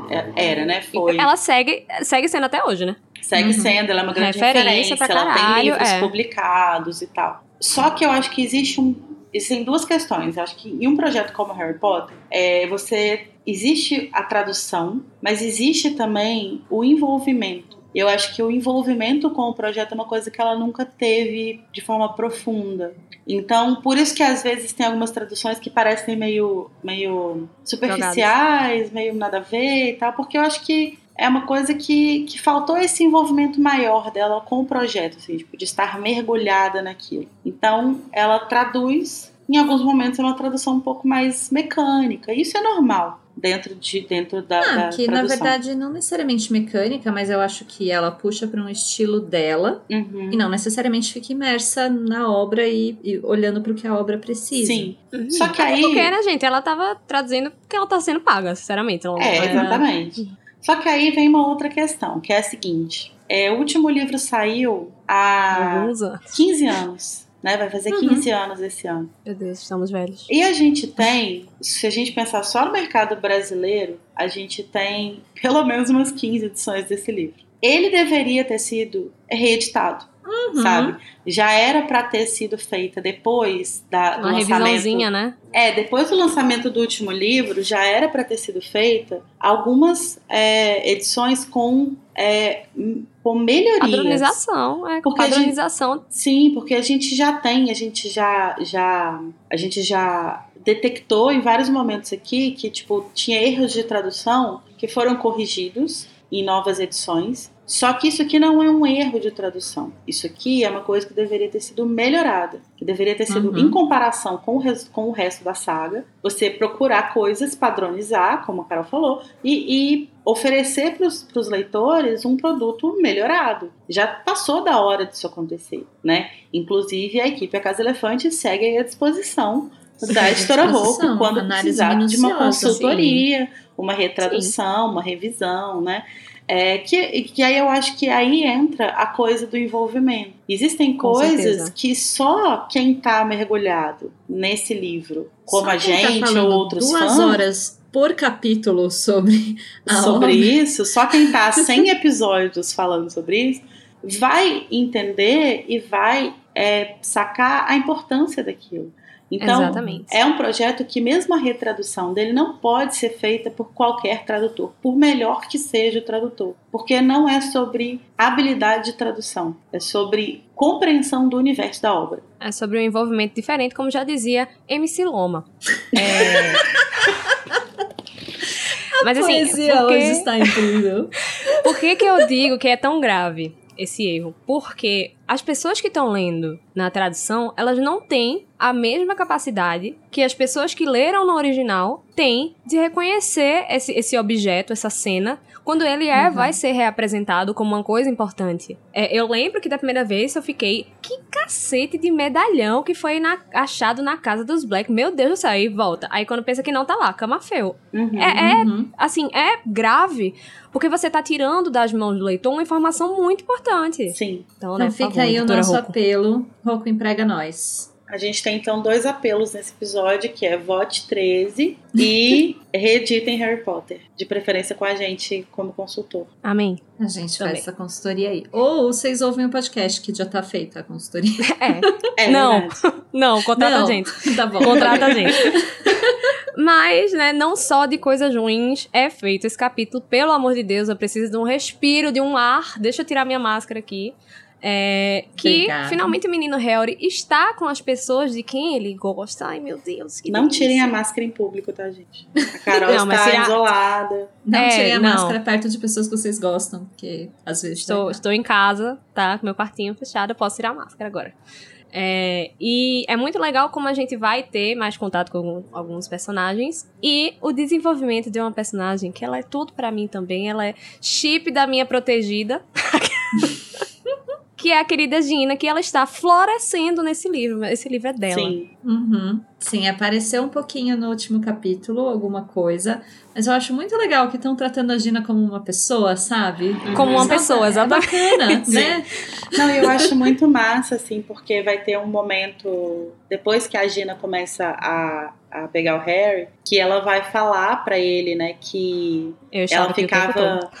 É, Era, né? Foi. Ela segue, segue sendo até hoje, né? Segue Uhum. sendo, ela é uma grande Referência referência, ela tem caralho, livros é. publicados e tal. Só que eu acho que existe um. Existem duas questões. Eu acho que em um projeto como Harry Potter, é, você. Existe a tradução, mas existe também o envolvimento. Eu acho que o envolvimento com o projeto é uma coisa que ela nunca teve de forma profunda. Então, por isso que às vezes tem algumas traduções que parecem meio, meio superficiais, meio nada a ver e tal, porque eu acho que é uma coisa que, que faltou esse envolvimento maior dela com o projeto, assim, tipo, de estar mergulhada naquilo. Então, ela traduz, em alguns momentos é uma tradução um pouco mais mecânica. Isso é normal dentro de dentro da, Ah, da que na tradução. verdade não necessariamente mecânica, mas eu acho que ela puxa para um estilo dela Uhum. e não necessariamente fica imersa na obra e, e olhando para o que a obra precisa. Sim. Só que aí Porque, né, gente? Ela tava traduzindo porque ela tá sendo paga, sinceramente. Ela, É, ela- exatamente. Só que aí vem uma outra questão, que é a seguinte: é, o último livro saiu há Alguns anos. 15 anos, né? Vai fazer Uhum. 15 anos esse ano. Meu Deus, estamos velhos. E a gente tem, se a gente pensar só no mercado brasileiro, a gente tem pelo menos umas 15 edições desse livro. Ele deveria ter sido reeditado, Uhum. sabe? Já era pra ter sido feita depois da, do Uma lançamento. revisãozinha, né? É, depois do lançamento do último livro, já era para ter sido feita algumas é, edições com, é, com melhorias. Padronização, é. Com Porque a gente- padronização. Sim, porque a gente já tem, a gente já, já, a gente já detectou em vários momentos aqui que tipo tinha erros de tradução que foram corrigidos em novas edições. Só que isso aqui não é um erro de tradução. Isso aqui é uma coisa que deveria ter sido melhorada, que deveria ter sido Uhum. em comparação com o, res- com o resto da saga. Você procurar coisas, padronizar, como a Carol falou, e, e oferecer para os leitores um produto melhorado. Já passou da hora disso acontecer, né? Inclusive a equipe A Casa Elefante segue aí à disposição da editora Rouco quando precisar de uma consultoria, uma retradução, uma revisão, né? É, que, que aí eu acho que aí entra a coisa do envolvimento. Existem Com coisas certeza. que só quem tá mergulhado nesse livro, como Só a tá gente ou falando outros duas fãs, horas por capítulo sobre a sobre obra. isso, só quem tá 100 episódios falando sobre isso, vai entender e vai é, sacar a importância daquilo. Então, Exatamente. é um projeto que mesmo a retradução dele não pode ser feita por qualquer tradutor, por melhor que seja o tradutor, porque não é sobre habilidade de tradução, é sobre compreensão do universo da obra. É sobre um envolvimento diferente, como já dizia MC Loma. É... Mas assim, poesia porque... hoje está incrível. Por que, que eu digo que é tão grave esse erro? Porque as pessoas que estão lendo na tradução, elas não têm a mesma capacidade que as pessoas que leram no original têm de reconhecer esse, esse objeto, essa cena, quando ele é, vai ser reapresentado como uma coisa importante. É, eu lembro que da primeira vez eu fiquei, que cacete de medalhão que foi na- achado na casa dos Black. Meu Deus do céu, aí volta. Aí quando pensa que não tá lá, Camafeu. Uhum. É, é Uhum. assim, é grave, porque você tá tirando das mãos do leitor uma informação muito importante. Sim. Então, né, Então por fica aí o nosso Rocco. apelo. Roco emprega nós. A gente tem então dois apelos nesse episódio, que é vote 13 e reeditem Harry Potter, de preferência com a gente como consultor. Amém. A gente Também. faz essa consultoria aí. Ou vocês ouvem o podcast, que já tá feita a consultoria. É. É Não. verdade. Não, contrata Não. a gente. tá bom. Contrata a gente. Mas, né, não só de coisas ruins é feito esse capítulo. Pelo amor de Deus, eu preciso de um respiro, de um ar. Deixa eu tirar minha máscara aqui. É, que Obrigada. finalmente o menino Harry está com as pessoas de quem ele gosta. Ai, meu Deus, que Não delícia. tirem a máscara em público, tá, gente? A Carol Não, está isolada. Não É, tirem a não. máscara perto de pessoas que vocês gostam, porque às vezes. Estou, estou em casa, tá? Com meu quartinho fechado, eu posso tirar a máscara agora. É, e é muito legal como a gente vai ter mais contato com algum- alguns personagens. E o desenvolvimento de uma personagem, que ela é tudo pra mim também. Ela é chip da minha protegida. que é a querida Gina, que ela está florescendo nesse livro. Esse livro é dela. Sim. Uhum. Sim, apareceu um pouquinho no último capítulo, alguma coisa. Mas eu acho muito legal que estão tratando a Gina como uma pessoa, sabe? Como uma Sabe? pessoa, É exatamente. bacana, Sim. né? Não, eu acho muito massa, assim, porque vai ter um momento, depois que a Gina começa a, a pegar o Harry, que ela vai falar pra ele, né, que Eu ela ficava.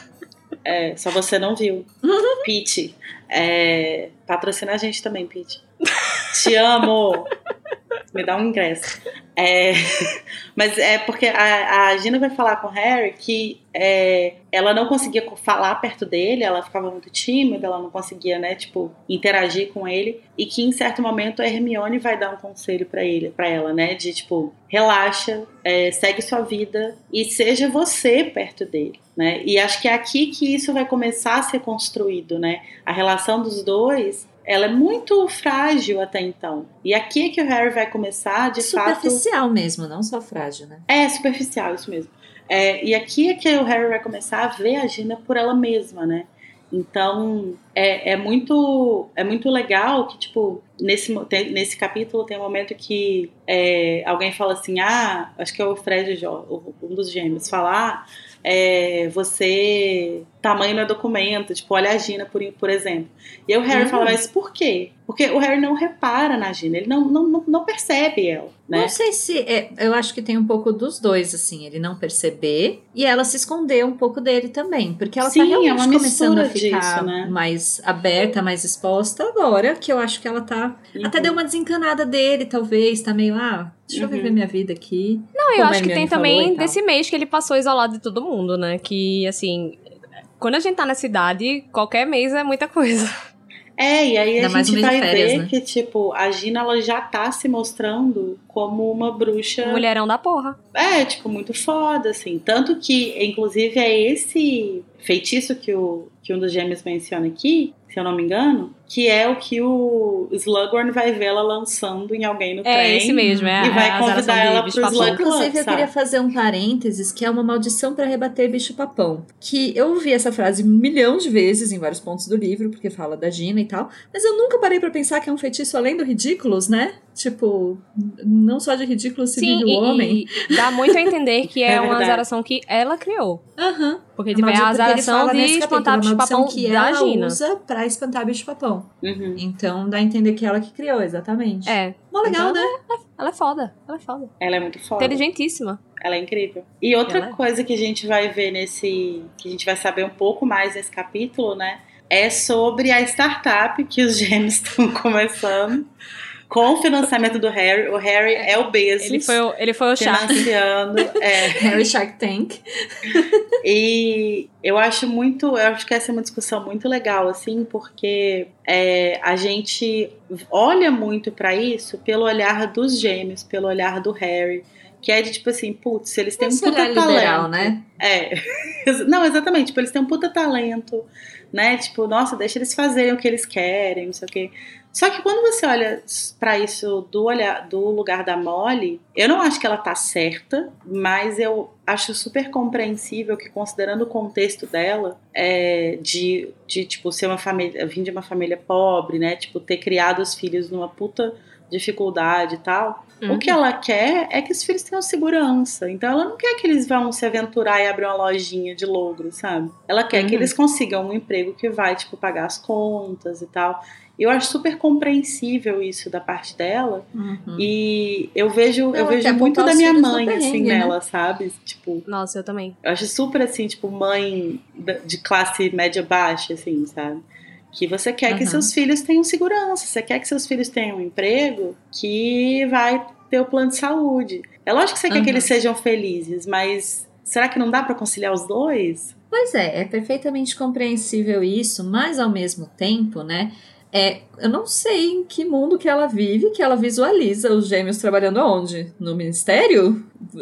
É, só você não viu. Pete. É, patrocina a gente também, Pete. Te amo! Me dá um ingresso. É, mas é porque a, a Gina vai falar com o Harry que é, ela não conseguia falar perto dele, ela ficava muito tímida, ela não conseguia, né, tipo, interagir com ele, e que em certo momento a Hermione vai dar um conselho pra ele, para ela, né, de tipo, relaxa, é, segue sua vida e seja você perto dele, né? E acho que é aqui que isso vai começar a ser construído, né? A relação dos dois ela é muito frágil até então. E aqui é que o Harry vai começar, de fato. Superficial mesmo, não só frágil, né? É, superficial, isso mesmo. É, e aqui é que o Harry vai começar a ver a Gina por ela mesma, né? Então, é, é muito é muito legal que, tipo, nesse, tem- nesse capítulo tem um momento que é, alguém fala assim, ah, acho que é o Fred, um dos gêmeos, falar, ah, é, você, tamanho não é documento, tipo, olha a Gina, por, por exemplo. E aí o Harry Uhum. fala, mas por quê? Porque o Harry não repara na Gina, ele não, não, não, não percebe ela, né? Não sei se. é, eu acho que tem um pouco dos dois, assim, ele não perceber e ela se esconder um pouco dele também. Porque ela Sim, tá é realmente uma começando a ficar disso, né? mais aberta, mais exposta agora, que eu acho que ela tá. Até deu uma desencanada dele, talvez, tá meio, ah, deixa eu Uhum. viver minha vida aqui. Não, eu acho que Hermione tem também desse mês que ele passou isolado de todo mundo, né? Que, assim, quando a gente tá na cidade, qualquer mês é muita coisa. É, e aí a Ainda gente vai férias, ver né? que, tipo, a Gina ela já tá se mostrando como uma bruxa. Mulherão da porra. É, tipo, muito foda, assim. Tanto que, inclusive, é esse feitiço que, o, que um dos gêmeos menciona aqui, se eu não me engano, que é o que o Slughorn vai ver ela lançando em alguém no É trem. esse mesmo, é E a- vai a convidar ela pro papão. Slug Club, Inclusive, eu queria fazer um parênteses, que é uma maldição pra rebater bicho-papão. Que eu ouvi essa frase um milhão de vezes em vários pontos do livro, porque fala da Gina e tal, mas eu nunca parei pra pensar que é um feitiço além do ridículos, né? Tipo, não só de ridículo se Sim, vive o e, homem. e dá muito a entender que é, É uma azaração que ela criou. Aham. Porque tipo, é a azaração fala de espantar bicho-papão que da ela Gina. usa pra espantar bicho-papão. Uhum. Então dá a entender que ela que criou, exatamente. É. Mó legal, Então, né? Ela é foda. Ela é foda. Ela é muito foda. Inteligentíssima. Ela é incrível. E outra Ela é. coisa que a gente vai ver nesse. que a gente vai saber um pouco mais nesse capítulo, né? É sobre a startup que os gêmeos estão começando. Com o financiamento do Harry. O Harry é o Bezos. Ele foi o, ele foi o Shark. Financiando. é. Harry Shark Tank. E eu acho muito, eu acho que essa é uma discussão muito legal, assim, porque é, a gente olha muito para isso pelo olhar dos gêmeos, pelo olhar do Harry. Que é de tipo assim, putz, eles têm um Esse puta olhar talento. liberal, né? É. Não, exatamente. Tipo, eles têm um puta talento, né? Tipo, nossa, deixa eles fazerem o que eles querem, não sei o quê. Só que quando você olha pra isso do, olhar, do lugar da Molly, eu não acho que ela tá certa, mas eu acho super compreensível que, considerando o contexto dela, é, de, de, tipo, ser uma família, vir de uma família pobre, né? Tipo, ter criado os filhos numa puta dificuldade e tal. Uhum. O que ela quer é que os filhos tenham segurança. Então ela não quer que eles vão se aventurar e abrir uma lojinha de logro, sabe? Ela quer que Uhum. eles consigam um emprego que vai, tipo, pagar as contas e tal. Eu acho super compreensível isso da parte dela. Uhum. E eu vejo, eu Ela vejo muito da minha mãe, assim, né? nela, sabe? Tipo, Nossa, eu também. eu acho super assim, tipo, mãe de classe média baixa, assim, sabe? Que você quer que Aham. seus filhos tenham segurança, você quer que seus filhos tenham um emprego que vai ter o plano de saúde. É lógico que você quer que Aham. eles sejam felizes, mas será que não dá pra conciliar os dois? Pois é, é perfeitamente compreensível isso, mas ao mesmo tempo, né? É, eu não sei em que mundo que ela vive, que ela visualiza os gêmeos trabalhando aonde? No ministério?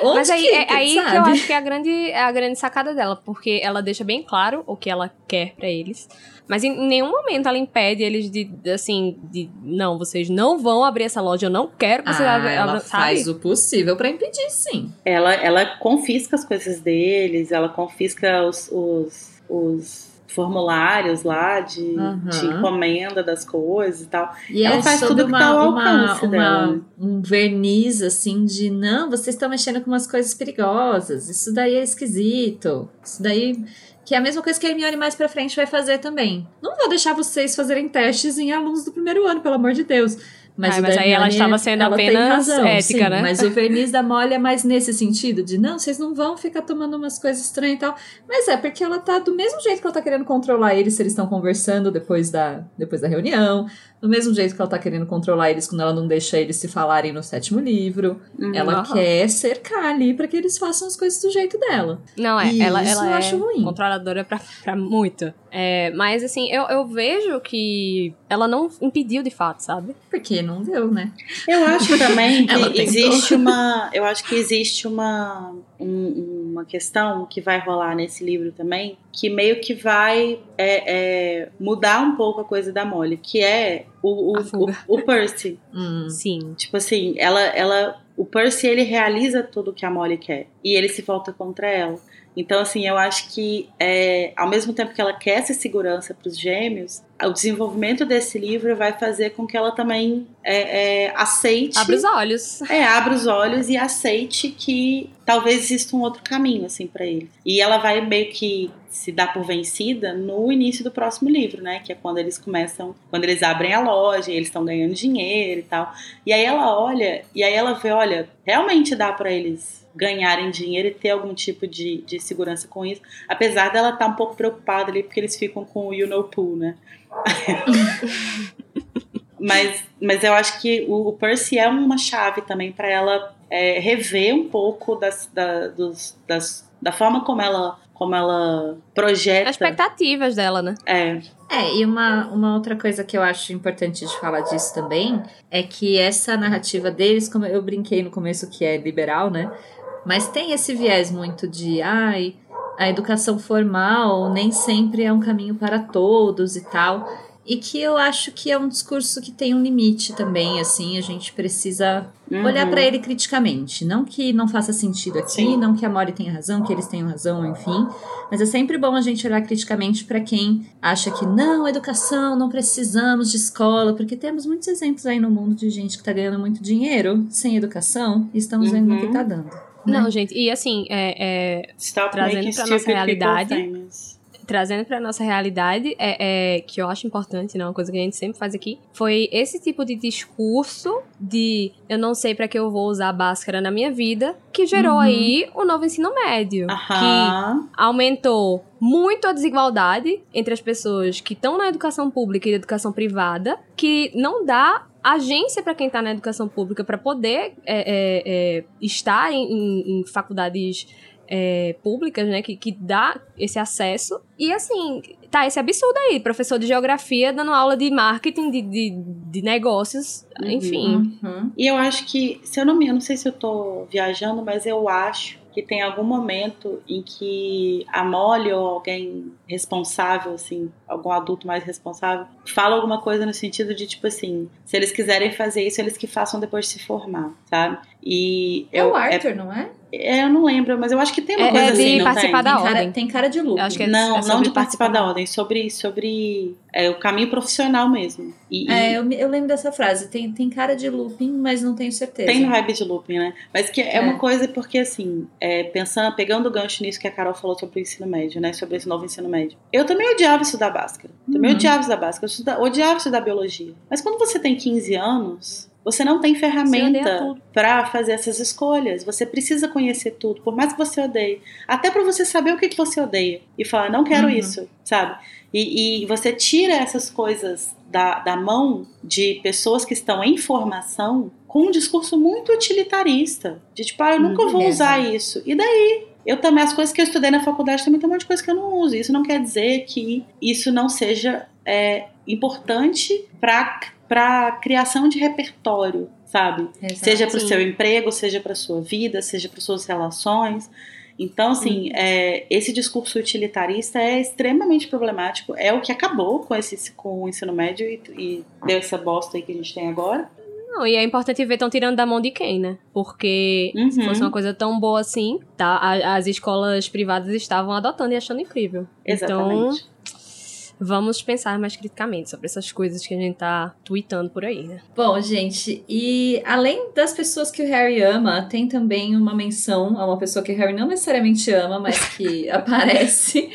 Onde Mas aí, que, é aí que eu sabe? acho que é a grande, é a grande sacada dela, porque ela deixa bem claro o que ela quer pra eles. Mas em nenhum momento ela impede eles de, assim, de não, vocês não vão abrir essa loja, eu não quero que vocês Ah, abram, ela sabe? faz o possível pra impedir, sim. Ela, ela confisca as coisas deles, ela confisca os, os, os formulários lá de, Aham. de encomenda das coisas e tal. E Ela é faz tudo que uma, tá ao uma, alcance uma- dela, né? um verniz assim de não, vocês estão mexendo com umas coisas perigosas, isso daí é esquisito, isso daí. Que é a mesma coisa que a Hermione mais pra frente vai fazer também. Não vou deixar vocês fazerem testes em alunos do primeiro ano, pelo amor de Deus. Mas, Ai, mas aí ela estava sendo ela apenas razão, ética, sim, né? Mas o verniz da Molly é mais nesse sentido, de não, vocês não vão ficar tomando umas coisas estranhas e tal. Mas é porque ela tá do mesmo jeito que ela tá querendo controlar eles se eles estão conversando depois da, depois da reunião. Do mesmo jeito que ela tá querendo controlar eles quando ela não deixa eles se falarem no sétimo livro. Uhum. Ela quer cercar ali pra que eles façam as coisas do jeito dela. Não, é, E ela, isso ela eu é acho ruim. controladora pra, pra muito. É, mas assim, eu, eu vejo que ela não impediu de fato, sabe? Porque não deu, né? Eu acho também que existe uma. Eu acho que existe uma, um- uma questão que vai rolar nesse livro também, que meio que vai é, é, mudar um pouco a coisa da Molly, que é o, o, o, o Percy. Hum. Sim. Tipo assim, ela, ela, o Percy ele realiza tudo que a Molly quer e ele se volta contra ela. Então, assim, eu acho que é, ao mesmo tempo que ela quer essa segurança para os gêmeos, o desenvolvimento desse livro vai fazer com que ela também é, é, aceite. Abre os olhos. É, abra os olhos e aceite que talvez exista um outro caminho, assim, para ele. E ela vai meio que se dar por vencida no início do próximo livro, né? Que é quando eles começam, quando eles abrem a loja, eles estão ganhando dinheiro e tal. E aí ela olha, e aí ela vê, olha, realmente dá para eles ganharem dinheiro e ter algum tipo de, de segurança com isso. Apesar dela estar um pouco preocupada ali, porque eles ficam com o You Know Pooh, né? Mas, mas eu acho que o, o Percy é uma chave também para ela é, rever um pouco das, da, dos, das, da forma como ela, como ela projeta. As expectativas dela, né? É, É, e uma, uma outra coisa que eu acho importante de falar disso também é que essa narrativa deles, como eu brinquei no começo que é liberal, né? Mas tem esse viés muito de, ai, a educação formal nem sempre é um caminho para todos e tal. E que eu acho que é um discurso que tem um limite também, assim, a gente precisa uhum. olhar pra ele criticamente. Não que não faça sentido aqui, Sim. não que a Mori tenha razão, que eles tenham razão, enfim. Mas é sempre bom a gente olhar criticamente pra quem acha que não, educação, não precisamos de escola, porque temos muitos exemplos aí no mundo de gente que tá ganhando muito dinheiro sem educação e estamos vendo no que Uhum. tá dando. Né? Não, gente, e assim, é, é, Trazendo pra nossa realidade. famous. trazendo pra nossa realidade, é, é, que eu acho importante, né? Uma coisa que a gente sempre faz aqui, foi esse tipo de discurso de eu não sei para que eu vou usar báscara na minha vida, que gerou Uhum. aí o novo ensino médio. Que aumentou muito a desigualdade entre as pessoas que estão na educação pública e na educação privada, que não dá agência para quem está na educação pública para poder é, é, é, estar em, em- em faculdades é, públicas, né, que, que dá esse acesso. E assim, tá esse absurdo aí, professor de geografia dando aula de marketing, de, de, de negócios, Uhum. enfim. Uhum. E eu acho que, se eu não me eu não sei se eu tô viajando, mas eu acho que tem algum momento em que a Molly ou alguém responsável, assim, algum adulto mais responsável, fala alguma coisa no sentido de, tipo assim, se eles quiserem fazer isso, eles que façam depois de se formar, sabe? E É eu, o Arthur, não é? é, eu não lembro, mas eu acho que tem uma É- coisa é de assim, não participar tem? da tem, cara, ordem. tem cara de lucro. Eu acho que é- Não, é não de participar da ordem, sobre, sobre é, o caminho profissional mesmo. E, e É, eu, me- eu lembro dessa frase. Tem, tem cara de looping, mas não tenho certeza. Tem vibe de looping, né? Mas que é, É. uma coisa porque, assim, é, pensando, pegando o gancho nisso que a Carol falou sobre o ensino médio, né? Sobre esse novo ensino médio. Eu também odiava estudar Bhaskara. Também Uhum. odiava estudar Bhaskara. Eu odiava estudar biologia. Mas quando você tem 15 anos, você não tem ferramenta pra fazer essas escolhas. Você precisa conhecer tudo, por mais que você odeie. Até pra você saber o que, que você odeia. E falar, não quero Uhum. isso, sabe? E, e você tira essas coisas da, da mão de pessoas que estão em formação com um discurso muito utilitarista. De tipo, ah, eu nunca Hum, vou beleza. usar isso. E daí? Eu também, as coisas que eu estudei na faculdade também tem um monte de coisa que eu não uso. Isso não quer dizer que isso não seja é, importante para para criação de repertório, sabe? Exato. Seja para o seu emprego, seja para sua vida, seja para suas relações. Então, assim, é, esse discurso utilitarista é extremamente problemático. É o que acabou com, esse, com o ensino médio e, e deu essa bosta aí que a gente tem agora. Não, e é importante ver estão tirando da mão de quem, né? Porque Uhum. se fosse uma coisa tão boa assim, tá, a- as escolas privadas estavam adotando e achando incrível. Exatamente. Então, vamos pensar mais criticamente sobre essas coisas que a gente tá tweetando por aí, né? Bom, gente, e além das pessoas que o Harry ama, tem também uma menção a uma pessoa que o Harry não necessariamente ama, mas que aparece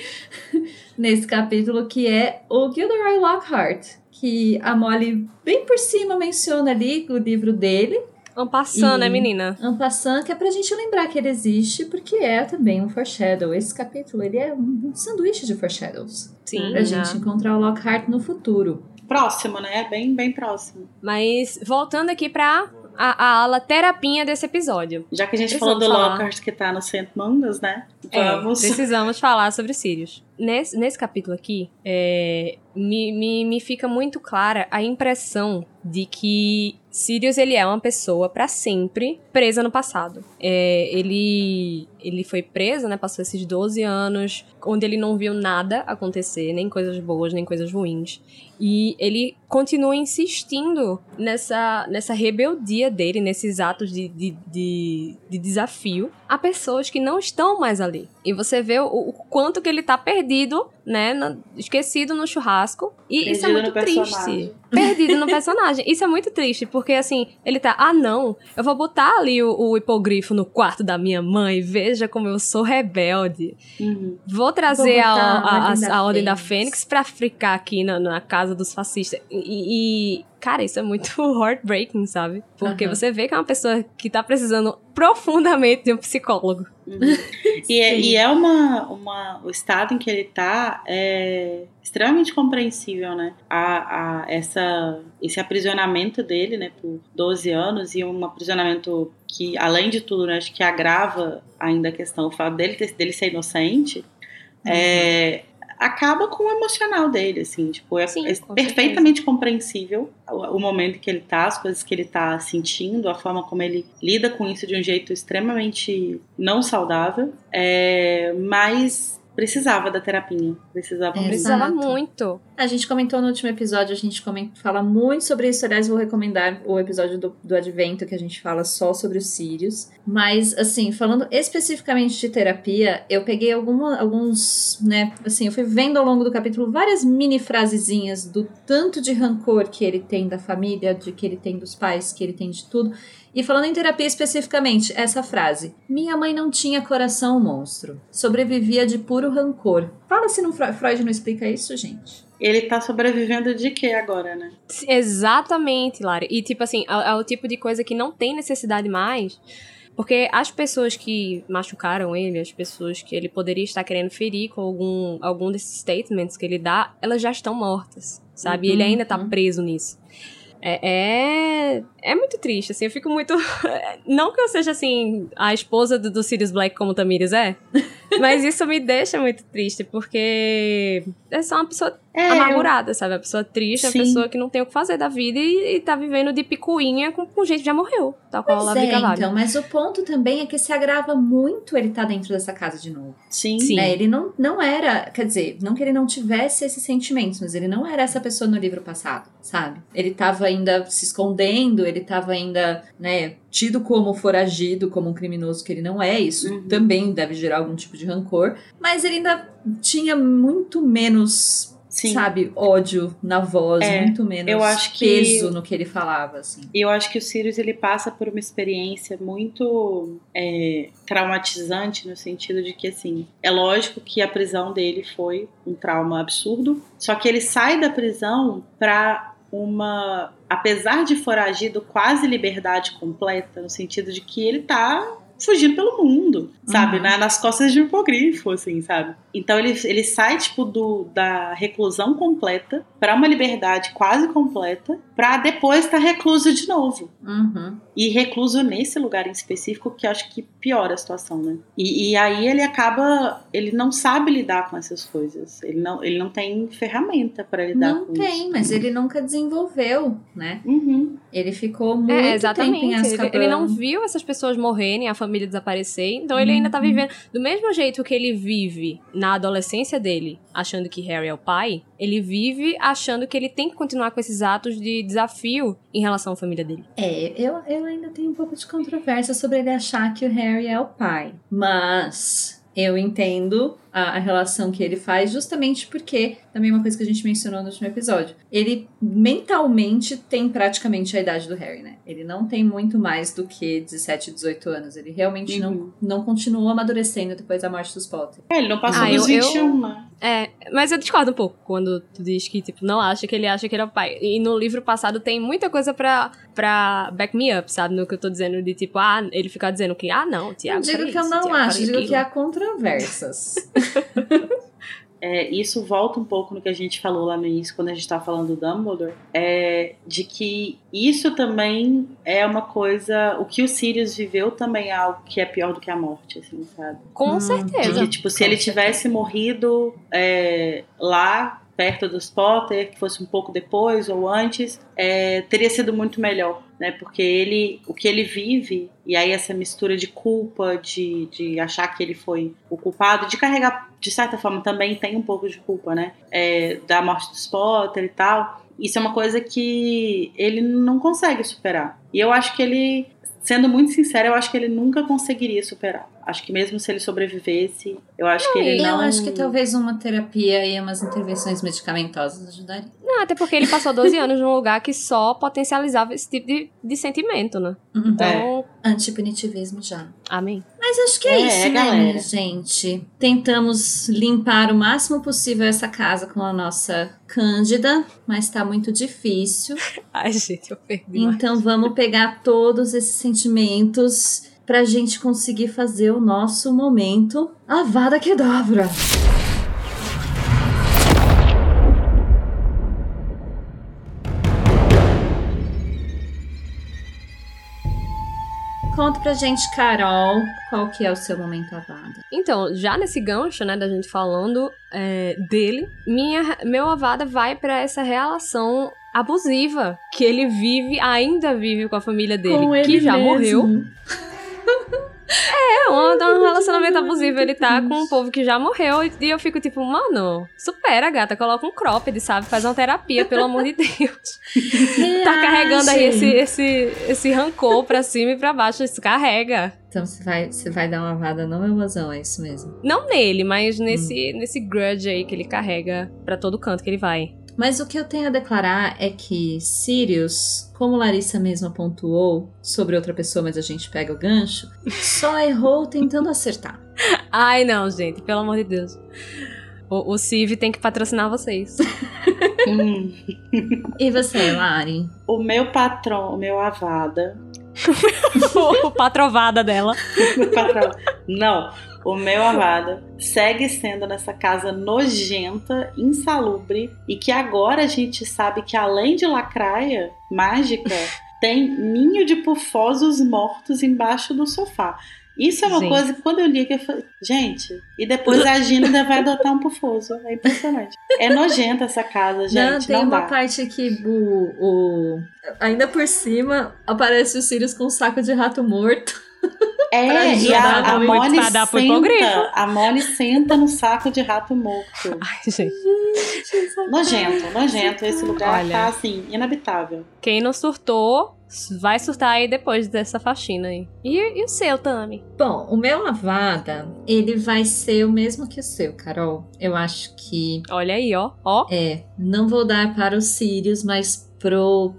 nesse capítulo, que é o Gilderoy Lockhart, que a Molly bem por cima menciona ali o livro dele, E- né, menina? en passant, que é pra gente lembrar que ele existe, porque é também um foreshadow. Esse capítulo, ele é um sanduíche de foreshadows. Sim. Pra né? gente encontrar o Lockhart no futuro. Próximo, né? Bem, bem próximo. Mas voltando aqui pra a, a ala terapinha desse episódio. Já que a gente Precisamos falou do falar. Lockhart que tá no St. Mungus, né? É, Vamos. precisamos falar sobre Sirius. Nesse, nesse capítulo aqui, é, me, me, me fica muito clara a impressão de que Sirius ele é uma pessoa pra sempre presa no passado. É, ele, ele foi preso, né? Passou esses 12 anos onde ele não viu nada acontecer, nem coisas boas, nem coisas ruins. E ele continua insistindo nessa, nessa rebeldia dele, nesses atos de, de, de, de desafio a pessoas que não estão mais ali. E você vê o, o quanto que ele tá perdido, né? na- esquecido no churrasco. E isso é Perdido muito no triste. personagem. Perdido no personagem. Isso é muito triste, porque assim, ele tá, ah não, eu vou botar ali o, o hipogrifo no quarto da minha mãe, veja como eu sou rebelde. Uhum. Vou trazer Vou a, a a, Ordem a, da a Ordem da Fênix. Fênix pra ficar aqui na, na casa dos fascistas. E, e, cara, isso é muito heartbreaking, sabe? Porque Aham. você vê que é uma pessoa que tá precisando profundamente de um psicólogo. E é, e é uma, uma. O estado em que ele tá é extremamente compreensível, né? A, a, essa, esse aprisionamento dele, né, por 12 anos, e um aprisionamento que, além de tudo, né, acho que agrava ainda a questão, o fato dele, ter- dele ser inocente, é, acaba com o emocional dele, assim, tipo, é, Sim, é com perfeitamente compreensível o, o momento que ele tá, as coisas que ele tá sentindo, a forma como ele lida com isso de um jeito extremamente não saudável, é, mas precisava da terapia, precisava É, muito. Precisava muito. A gente comentou no último episódio, a gente comenta, fala muito sobre isso. Aliás, vou recomendar o episódio do, do Advento, que a gente fala só sobre os Sírios. Mas, assim, falando especificamente de terapia, eu peguei alguma, alguns, né? Assim, eu fui vendo ao longo do capítulo várias mini frasezinhas do tanto de rancor que ele tem da família, de que ele tem dos pais, que ele tem de tudo. E falando em terapia especificamente, essa frase: Minha mãe não tinha coração monstro, sobrevivia de puro rancor. Fala se não Freud não explica isso, gente. Ele tá sobrevivendo de quê agora, né? Exatamente, Lara. E tipo assim, é, é o tipo de coisa que não tem necessidade mais. Porque as pessoas que machucaram ele, as pessoas que ele poderia estar querendo ferir com algum, algum desses statements que ele dá, elas já estão mortas, sabe? Uhum, e ele ainda tá uhum. preso nisso. É, é, é, muito triste, assim, eu fico muito... Não que eu seja, assim, a esposa do, do Sirius Black como Tamires é, mas isso me deixa muito triste, porque é só uma pessoa é, amargurada, eu... sabe? Uma pessoa triste, Sim. uma pessoa que não tem o que fazer da vida e, e tá vivendo de picuinha com, com gente que já morreu, tal qual a é, então, mas o ponto também é que se agrava muito ele tá dentro dessa casa de novo. Sim. Sim. Né? Ele não, não era, quer dizer, não que ele não tivesse esses sentimentos, mas ele não era essa pessoa no livro passado, sabe? Ele tava ainda se escondendo, ele tava ainda, né, tido como foragido, como um criminoso que ele não é, isso uhum. também deve gerar algum tipo de rancor, mas ele ainda tinha muito menos Sim. sabe, ódio na voz, é, muito menos eu acho que, peso no que ele falava, assim. E eu acho que o Sirius, ele passa por uma experiência muito é, traumatizante, no sentido de que, assim, é lógico que a prisão dele foi um trauma absurdo, só que ele sai da prisão pra uma, apesar de foragido, quase liberdade completa, no sentido de que ele tá fugindo pelo mundo, sabe? Uhum. Na, nas costas de um hipogrifo, assim, sabe? Então ele, ele sai, tipo, do, da reclusão completa para uma liberdade quase completa, para depois estar tá recluso de novo. Uhum. E recluso nesse lugar em específico, que eu acho que piora a situação, né? E, e, aí ele acaba. Ele não sabe lidar com essas coisas. Ele não, ele não tem ferramenta para lidar não com tem, isso. Não tem, mas ele nunca desenvolveu, né? Uhum. Ele ficou é, muito é, exatamente. tempo em Azkaban. Ele, ele não viu essas pessoas morrerem, a família desaparecer, então ele ainda tá uhum. vivendo. Do mesmo jeito que ele vive na adolescência dele, achando que Harry é o pai, ele vive achando que ele tem que continuar com esses atos de desafio em relação à família dele. É, eu, eu ainda tenho um pouco de controvérsia sobre ele achar que o Harry é o pai. Mas eu entendo a, a, relação que ele faz, justamente porque, também uma coisa que a gente mencionou no último episódio, ele mentalmente tem praticamente a idade do Harry, né? Ele não tem muito mais do que 17, 18 anos. Ele realmente uhum. não, não continuou amadurecendo depois da morte dos Potter. É, ele não passou ah, dos eu, 21, eu, né? É, mas eu discordo um pouco quando tu diz que, tipo, não acha que ele acha que ele é o pai. E no livro passado tem muita coisa pra, pra back me up, sabe? No que eu tô dizendo de, tipo, ah, ele ficar dizendo que, ah, não, Tiago. Digo que eu não acho, digo que há controvérsias. é, isso volta um pouco no que a gente falou lá no início, quando a gente estava falando do Dumbledore, é, de que isso também é uma coisa. O que o Sirius viveu também é algo que é pior do que a morte, assim, sabe? Com hum, certeza. De que, tipo, se ele tivesse morrido é, lá perto dos Potter, que fosse um pouco depois ou antes, é, teria sido muito melhor, né? Porque ele, o que ele vive, e aí essa mistura de culpa, de, de achar que ele foi o culpado, de carregar, de certa forma, também tem um pouco de culpa, né? É, da morte dos Potter e tal. Isso é uma coisa que ele não consegue superar. E eu acho que ele sendo muito sincera, eu acho que ele nunca conseguiria superar. Acho que mesmo se ele sobrevivesse, eu acho não, que ele não. Eu acho que talvez uma terapia e umas intervenções medicamentosas ajudariam. Não, até porque ele passou 12 anos num lugar que só potencializava esse tipo de, de sentimento, né? Uhum. Então. É. Antipunitivismo já. Amém. Mas acho que é, é isso, né, gente? Tentamos limpar o máximo possível essa casa com a nossa Cândida, mas tá muito difícil. Ai, gente, eu perdi. Então mais. vamos pegar todos esses sentimentos pra gente conseguir fazer o nosso momento Avada Kedavra. Conta pra gente, Carol, qual que é o seu momento avada? Então, já nesse gancho, né, da gente falando é, dele, minha, meu avada vai para essa relação abusiva que ele vive, ainda vive com a família dele, com que já mesmo. morreu. É, um, um relacionamento abusivo ele tá com um povo que já morreu e eu fico tipo, mano, supera, gata, coloca um cropped, sabe? Faz uma terapia, pelo amor de Deus. tá carregando aí esse, esse, esse rancor pra cima e pra baixo, isso carrega. Então você vai, você vai dar uma no meu mozão, é isso mesmo. Não nele, mas nesse, hum. nesse grudge aí que ele carrega pra todo canto que ele vai. Mas o que eu tenho a declarar é que Sirius, como Larissa mesma pontuou sobre outra pessoa, mas a gente pega o gancho, só errou tentando acertar. Ai, não, gente, pelo amor de Deus. O, o Civ tem que patrocinar vocês. hum. E você, Lari? O meu patrão, o meu Avada. o patrovada dela. Não, o meu amado segue sendo nessa casa nojenta, insalubre e que agora a gente sabe que além de lacraia mágica, tem ninho de pufosos mortos embaixo do sofá. Isso é uma gente. coisa que quando eu li eu falei, gente, e depois a Gina ainda vai adotar um pufoso. É impressionante. É nojenta essa casa, gente. Não, tem não uma dá. parte que o, o. Ainda por cima aparece o Sirius com um saco de rato morto. É, e a, a, Molly senta, a Molly senta no saco de rato morto. Ai, gente. nojento, nojento. Esse lugar Olha, tá, assim, inabitável. Quem não surtou, vai surtar aí depois dessa faxina aí. E, e o seu, Tami? Bom, o meu lavada, ele vai ser o mesmo que o seu, Carol. Eu acho que... Olha aí, ó. ó. É, não vou dar para os Sirius, mas pro...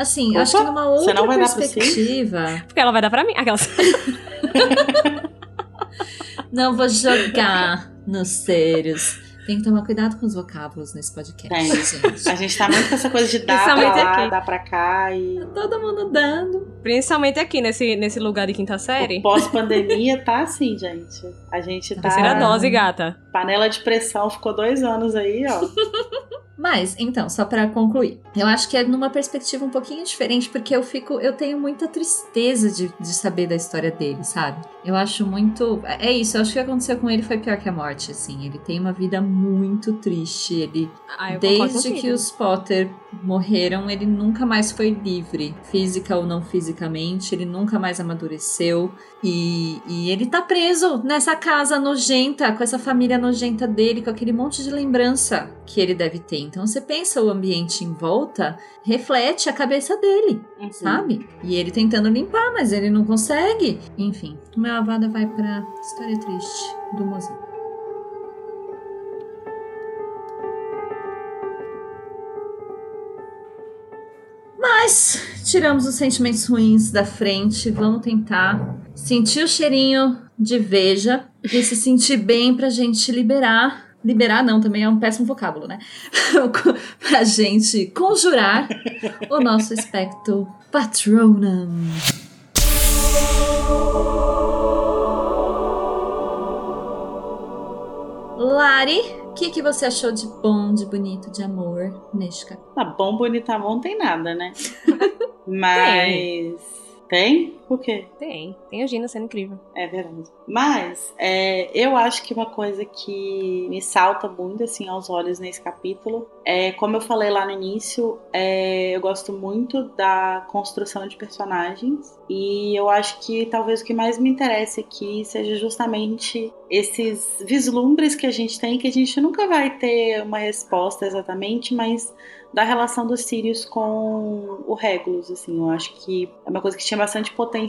Assim, Opa, acho que numa outra não vai perspectiva. Dar Porque ela vai dar pra mim. Aquelas. não vou jogar nos sérios. Tem que tomar cuidado com os vocábulos nesse podcast, Tem. gente. A gente tá muito com essa coisa de dar pra lá, aqui. dar pra cá e. Tá todo mundo dando. Principalmente aqui, nesse, nesse lugar de quinta série. Pós-pandemia tá assim, gente. A gente tá. Terceira dose, gata. Panela de pressão ficou dois anos aí, ó. Mas, então, só para concluir, eu acho que é numa perspectiva um pouquinho diferente, porque eu fico, eu tenho muita tristeza de, de saber da história dele, sabe? Eu acho muito. É isso, eu acho que o que aconteceu com ele foi pior que a morte, assim. Ele tem uma vida muito triste. Ele. Ah, desde que os Potter morreram, ele nunca mais foi livre, física ou não fisicamente, ele nunca mais amadureceu. E, e ele tá preso nessa casa nojenta, com essa família nojenta dele, com aquele monte de lembrança que ele deve ter. Então você pensa o ambiente em volta, reflete a cabeça dele, uhum. sabe? E ele tentando limpar, mas ele não consegue. Enfim, o meu avada vai pra história triste do mozão. Mas tiramos os sentimentos ruins da frente, vamos tentar sentir o cheirinho de veja e se sentir bem pra gente liberar Liberar não, também é um péssimo vocábulo, né? pra gente conjurar o nosso espectro Patronum. Lari, o que, que você achou de bom, de bonito, de amor neste capítulo? Tá bom, bonito, amor não tem nada, né? Mas tem? Por quê? Tem. Tem a Gina sendo incrível. É verdade. Mas é, eu acho que uma coisa que me salta muito assim aos olhos nesse capítulo é, como eu falei lá no início, é, eu gosto muito da construção de personagens e eu acho que talvez o que mais me interessa aqui seja justamente esses vislumbres que a gente tem que a gente nunca vai ter uma resposta exatamente, mas da relação dos Sirius com o Regulus, assim, eu acho que é uma coisa que tinha bastante potencial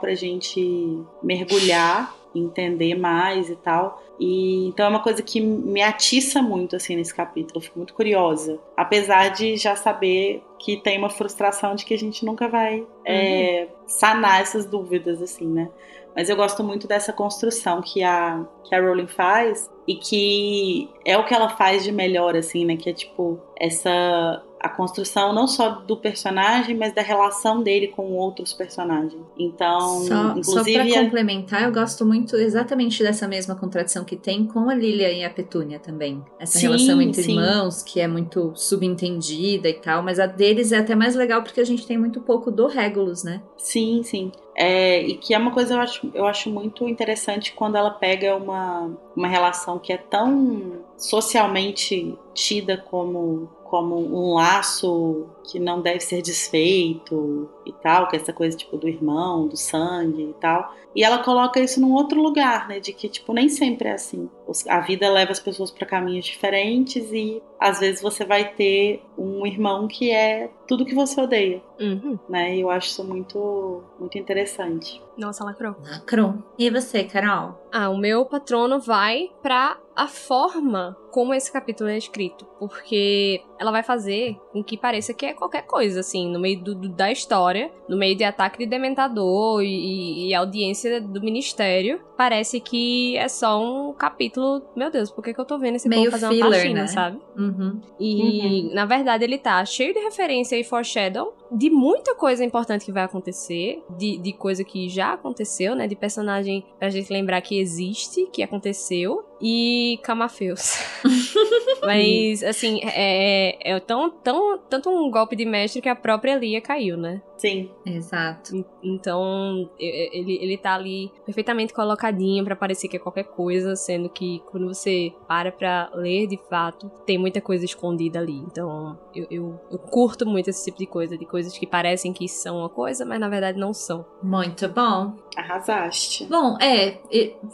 pra gente mergulhar, entender mais e tal. E então é uma coisa que me atiça muito assim nesse capítulo, eu fico muito curiosa, apesar de já saber que tem uma frustração de que a gente nunca vai uhum. é, sanar essas dúvidas assim, né? Mas eu gosto muito dessa construção que a, que a Rowling faz e que é o que ela faz de melhor, assim, né? Que é tipo essa a construção não só do personagem, mas da relação dele com outros personagens. Então, só, inclusive. Só pra complementar, eu gosto muito exatamente dessa mesma contradição que tem com a Lilia e a Petúnia também. Essa sim, relação entre sim. irmãos, que é muito subentendida e tal, mas a deles é até mais legal porque a gente tem muito pouco do Regulus, né? Sim, sim. É, e que é uma coisa eu acho, eu acho muito interessante quando ela pega uma, uma relação que é tão socialmente tida como como um laço que não deve ser desfeito e tal, que é essa coisa tipo do irmão, do sangue e tal. E ela coloca isso num outro lugar, né, de que tipo nem sempre é assim. A vida leva as pessoas para caminhos diferentes e às vezes você vai ter um irmão que é tudo que você odeia, Uhum. né? E eu acho isso muito muito interessante. Nossa, lacrou. Lacrou. E você, Carol? Ah, o meu patrono vai pra a forma como esse capítulo é escrito, porque ela vai fazer com que pareça que é qualquer coisa, assim, no meio do, do- da história, no meio de ataque de dementador e, e audiência do ministério, parece que é só um capítulo. Meu Deus, por que, que eu tô vendo esse Meio povo fazer uma filler, faxina, né? sabe? Uhum. E, na verdade, ele tá cheio de referência e foreshadow de muita coisa importante que vai acontecer, de, de coisa que já aconteceu, né? De personagem pra gente lembrar que existe, que aconteceu, e camafeus. Mas, assim, é, é tão, tão, tanto um golpe de mestre que a própria Lia caiu, né? Sim, Exato. En- Então, ele, ele tá ali perfeitamente colocadinho pra parecer que é qualquer coisa, sendo que quando você para pra ler de fato, tem muita coisa escondida ali. Então, eu, eu, eu curto muito esse tipo de coisa, de coisas que parecem que são uma coisa, mas na verdade não são. Muito bom. arrasaste. Bom, é,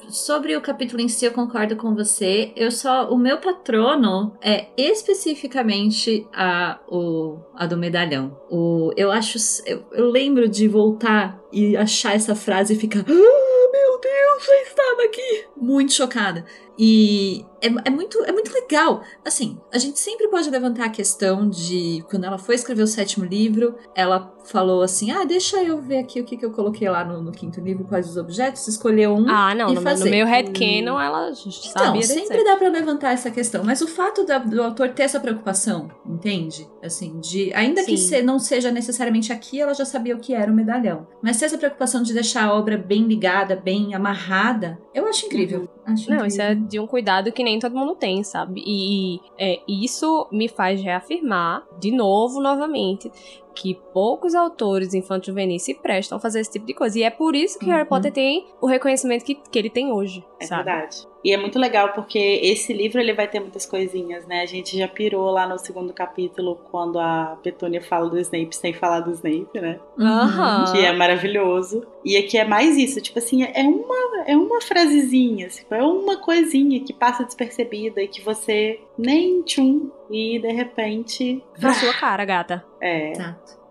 sobre o capítulo em si eu concordo com você. Eu só o meu patrono é especificamente a o a do medalhão. O eu acho eu, eu lembro de voltar e achar essa frase e ficar, ah, meu Deus, já estava aqui, muito chocada. E é, é muito, é muito legal. Assim, a gente sempre pode levantar a questão de quando ela foi escrever o sétimo livro, ela falou assim: ah, deixa eu ver aqui o que, que eu coloquei lá no, no quinto livro, quais os objetos, escolheu um. Ah, não, e no, meu- fazer. no meu headcanon ela Então, sabia sempre ser. dá pra levantar essa questão, mas o fato da- do autor ter essa preocupação, entende? Assim, de ainda que Sim. se- não seja necessariamente aqui, ela já sabia o que era o medalhão. Mas ter essa preocupação de deixar a obra bem ligada, bem amarrada, eu acho incrível. Acho Não, isso é incrível. de um cuidado que nem todo mundo tem, sabe? E é, isso me faz reafirmar, de novo, novamente, que poucos autores infanto-juvenis se prestam a fazer esse tipo de coisa. E é por isso que Harry Uhum. Potter tem o reconhecimento que, que ele tem hoje, É sabe? verdade. E é muito legal porque esse livro ele vai ter muitas coisinhas, né? A gente já pirou lá no segundo capítulo quando a Petúnia fala do Snape sem falar do Snape, né? Uhum. Aham. Que é maravilhoso. E aqui é mais isso, tipo assim, é uma, é uma frasezinha, assim, é uma coisinha que passa despercebida e que você nem tchum e de repente. Na sua cara, gata. É. Exato.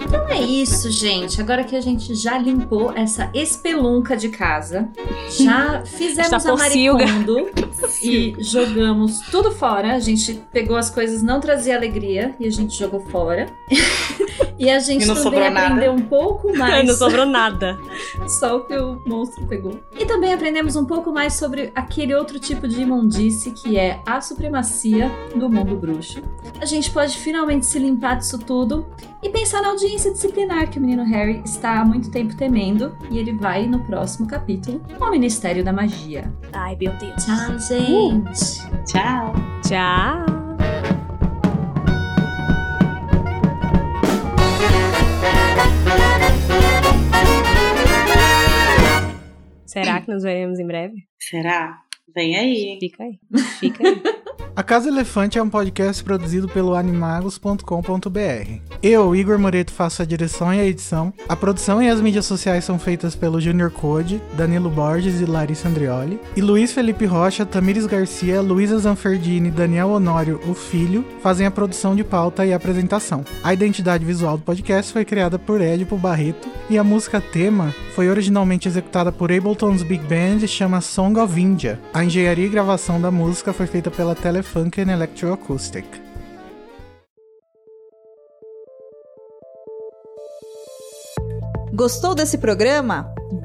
Então é isso, gente. Agora que a gente já limpou essa espelunca de casa, já fizemos a pocilga. maricondo e jogamos tudo fora. A gente pegou as coisas, não trazia alegria e a gente jogou fora. E a gente E não também sobrou nada. aprendeu um pouco mais. Não sobrou nada. Só o que o monstro pegou. E também aprendemos um pouco mais sobre aquele outro tipo de imundície que é a supremacia do mundo bruxo. A gente pode finalmente se limpar disso tudo e pensar na audiência disciplinar que o menino Harry está há muito tempo temendo. E ele vai no próximo capítulo ao Ministério da Magia. Ai, meu Deus. Tchau, gente! Tchau. Tchau. Será que nos veremos em breve? Será? Vem aí. Fica aí. Fica aí. A Casa Elefante é um podcast produzido pelo animagos.com.br. Eu, Igor Moreto, faço a direção e a edição. A produção e as mídias sociais são feitas pelo Junior Code, Danilo Borges e Larissa Andrioli. E Luiz Felipe Rocha, Tamires Garcia, Luísa Zanferdini Daniel Honório, o filho, fazem a produção de pauta e apresentação. A identidade visual do podcast foi criada por Edipo Barreto e a música tema foi originalmente executada por Ableton's Big Band e chama Song of India. A engenharia e gravação da música foi feita pela Telefunken Electroacoustic. Gostou desse programa?